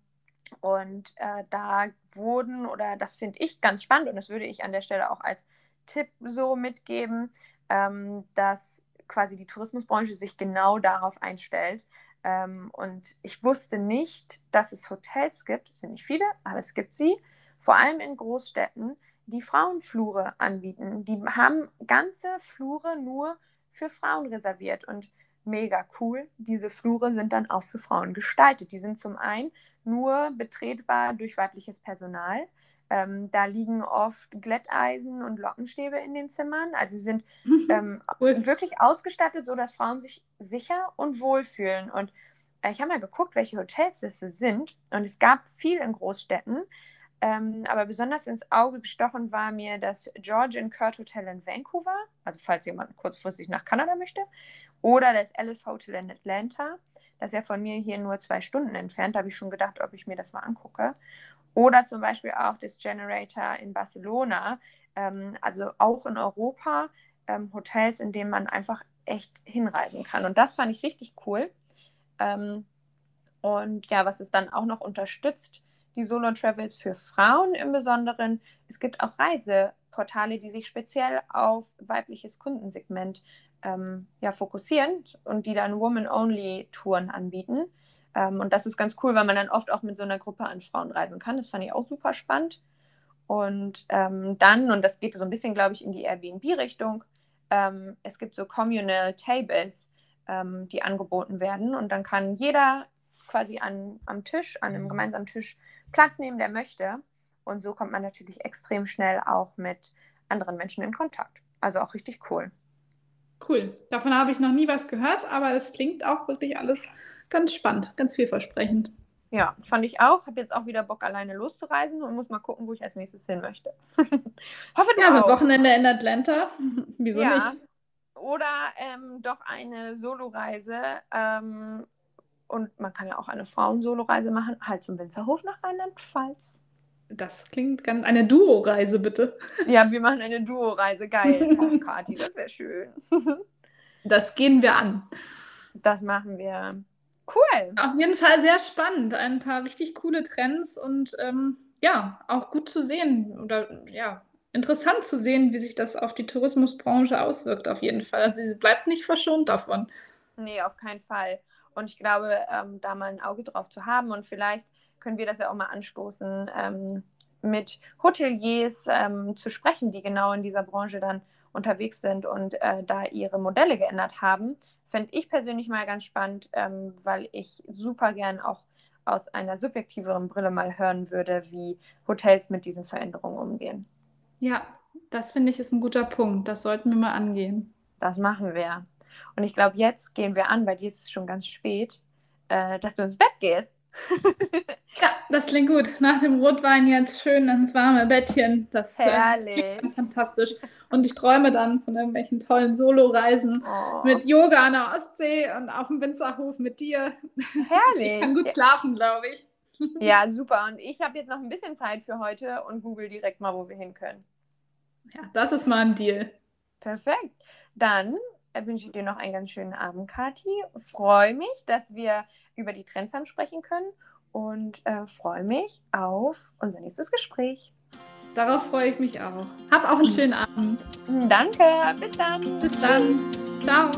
und äh, da wurden, oder das finde ich ganz spannend und das würde ich an der Stelle auch als Tipp so mitgeben, ähm, dass quasi die Tourismusbranche sich genau darauf einstellt. Ähm, und ich wusste nicht, dass es Hotels gibt, es sind nicht viele, aber es gibt sie, vor allem in Großstädten, die Frauenflure anbieten. Die haben ganze Flure nur für Frauen reserviert und mega cool. Diese Flure sind dann auch für Frauen gestaltet. Die sind zum einen nur betretbar durch weibliches Personal. Ähm, da liegen oft Glätteisen und Lockenstäbe in den Zimmern. Also sie sind ähm, cool. wirklich ausgestattet, sodass Frauen sich sicher und wohl fühlen. Und äh, ich habe mal geguckt, welche Hotels das so sind. Und es gab viel in Großstädten. Ähm, aber besonders ins Auge gestochen war mir das George and Kurt Hotel in Vancouver. Also falls jemand kurzfristig nach Kanada möchte. Oder das Alice Hotel in Atlanta. Das ist ja von mir hier nur zwei Stunden entfernt. Da habe ich schon gedacht, ob ich mir das mal angucke. Oder zum Beispiel auch das Generator in Barcelona. Ähm, also auch in Europa ähm, Hotels, in denen man einfach echt hinreisen kann. Und das fand ich richtig cool. Ähm, und ja, was es dann auch noch unterstützt, die Solo-Travels für Frauen im Besonderen. Es gibt auch Reiseportale, die sich speziell auf weibliches Kundensegment ähm, ja, fokussieren und die dann Woman-Only-Touren anbieten. Ähm, und das ist ganz cool, weil man dann oft auch mit so einer Gruppe an Frauen reisen kann. Das fand ich auch super spannend. Und ähm, dann, und das geht so ein bisschen, glaube ich, in die Airbnb-Richtung, ähm, es gibt so Communal Tables, ähm, die angeboten werden. Und dann kann jeder quasi an, am Tisch, an einem mhm. gemeinsamen Tisch Platz nehmen, der möchte. Und so kommt man natürlich extrem schnell auch mit anderen Menschen in Kontakt. Also auch richtig cool. Cool. Davon habe ich noch nie was gehört, aber es klingt auch wirklich alles ganz spannend, ganz vielversprechend. Ja, fand ich auch. Habe jetzt auch wieder Bock, alleine loszureisen und muss mal gucken, wo ich als nächstes hin möchte. Hoffe du Ja, so ein Wochenende in Atlanta. Wieso ja. nicht? Oder ähm, doch eine Soloreise. Ähm, und man kann ja auch eine Frauen-Soloreise machen, halt zum Winzerhof nach Rheinland-Pfalz. Das klingt ganz. Eine Duo-Reise, bitte. Ja, wir machen eine Duo-Reise. Geil. Ach, Kathi, das wäre schön. Das gehen wir an. Das machen wir. Cool. Auf jeden Fall sehr spannend. Ein paar richtig coole Trends und ähm, ja, auch gut zu sehen oder ja, interessant zu sehen, wie sich das auf die Tourismusbranche auswirkt, auf jeden Fall. Also sie bleibt nicht verschont davon. Nee, auf keinen Fall. Und ich glaube, ähm, da mal ein Auge drauf zu haben und vielleicht können wir das ja auch mal anstoßen, ähm, mit Hoteliers ähm, zu sprechen, die genau in dieser Branche dann unterwegs sind und äh, da ihre Modelle geändert haben. Fände ich persönlich mal ganz spannend, ähm, weil ich super gern auch aus einer subjektiveren Brille mal hören würde, wie Hotels mit diesen Veränderungen umgehen. Ja, das finde ich ist ein guter Punkt. Das sollten wir mal angehen. Das machen wir. Und ich glaube, jetzt gehen wir an, bei dir ist es schon ganz spät, äh, dass du ins Bett gehst. Ja, das klingt gut. Nach dem Rotwein jetzt schön ins warme Bettchen. Das Herrlich. Äh, ganz fantastisch. Und ich träume dann von irgendwelchen tollen Solo-Reisen oh. mit Yoga an der Ostsee und auf dem Winzerhof mit dir. Herrlich. Ich kann gut schlafen, glaube ich. Ja, super. Und ich habe jetzt noch ein bisschen Zeit für heute und google direkt mal, wo wir hin können. Ja, das ist mal ein Deal. Perfekt. Dann wünsche ich dir noch einen ganz schönen Abend, Kathi. Freue mich, dass wir über die Trends ansprechen können und äh, freue mich auf unser nächstes Gespräch. Darauf freue ich mich auch. Hab auch einen schönen Abend. Danke, bis dann. Bis dann. Ciao.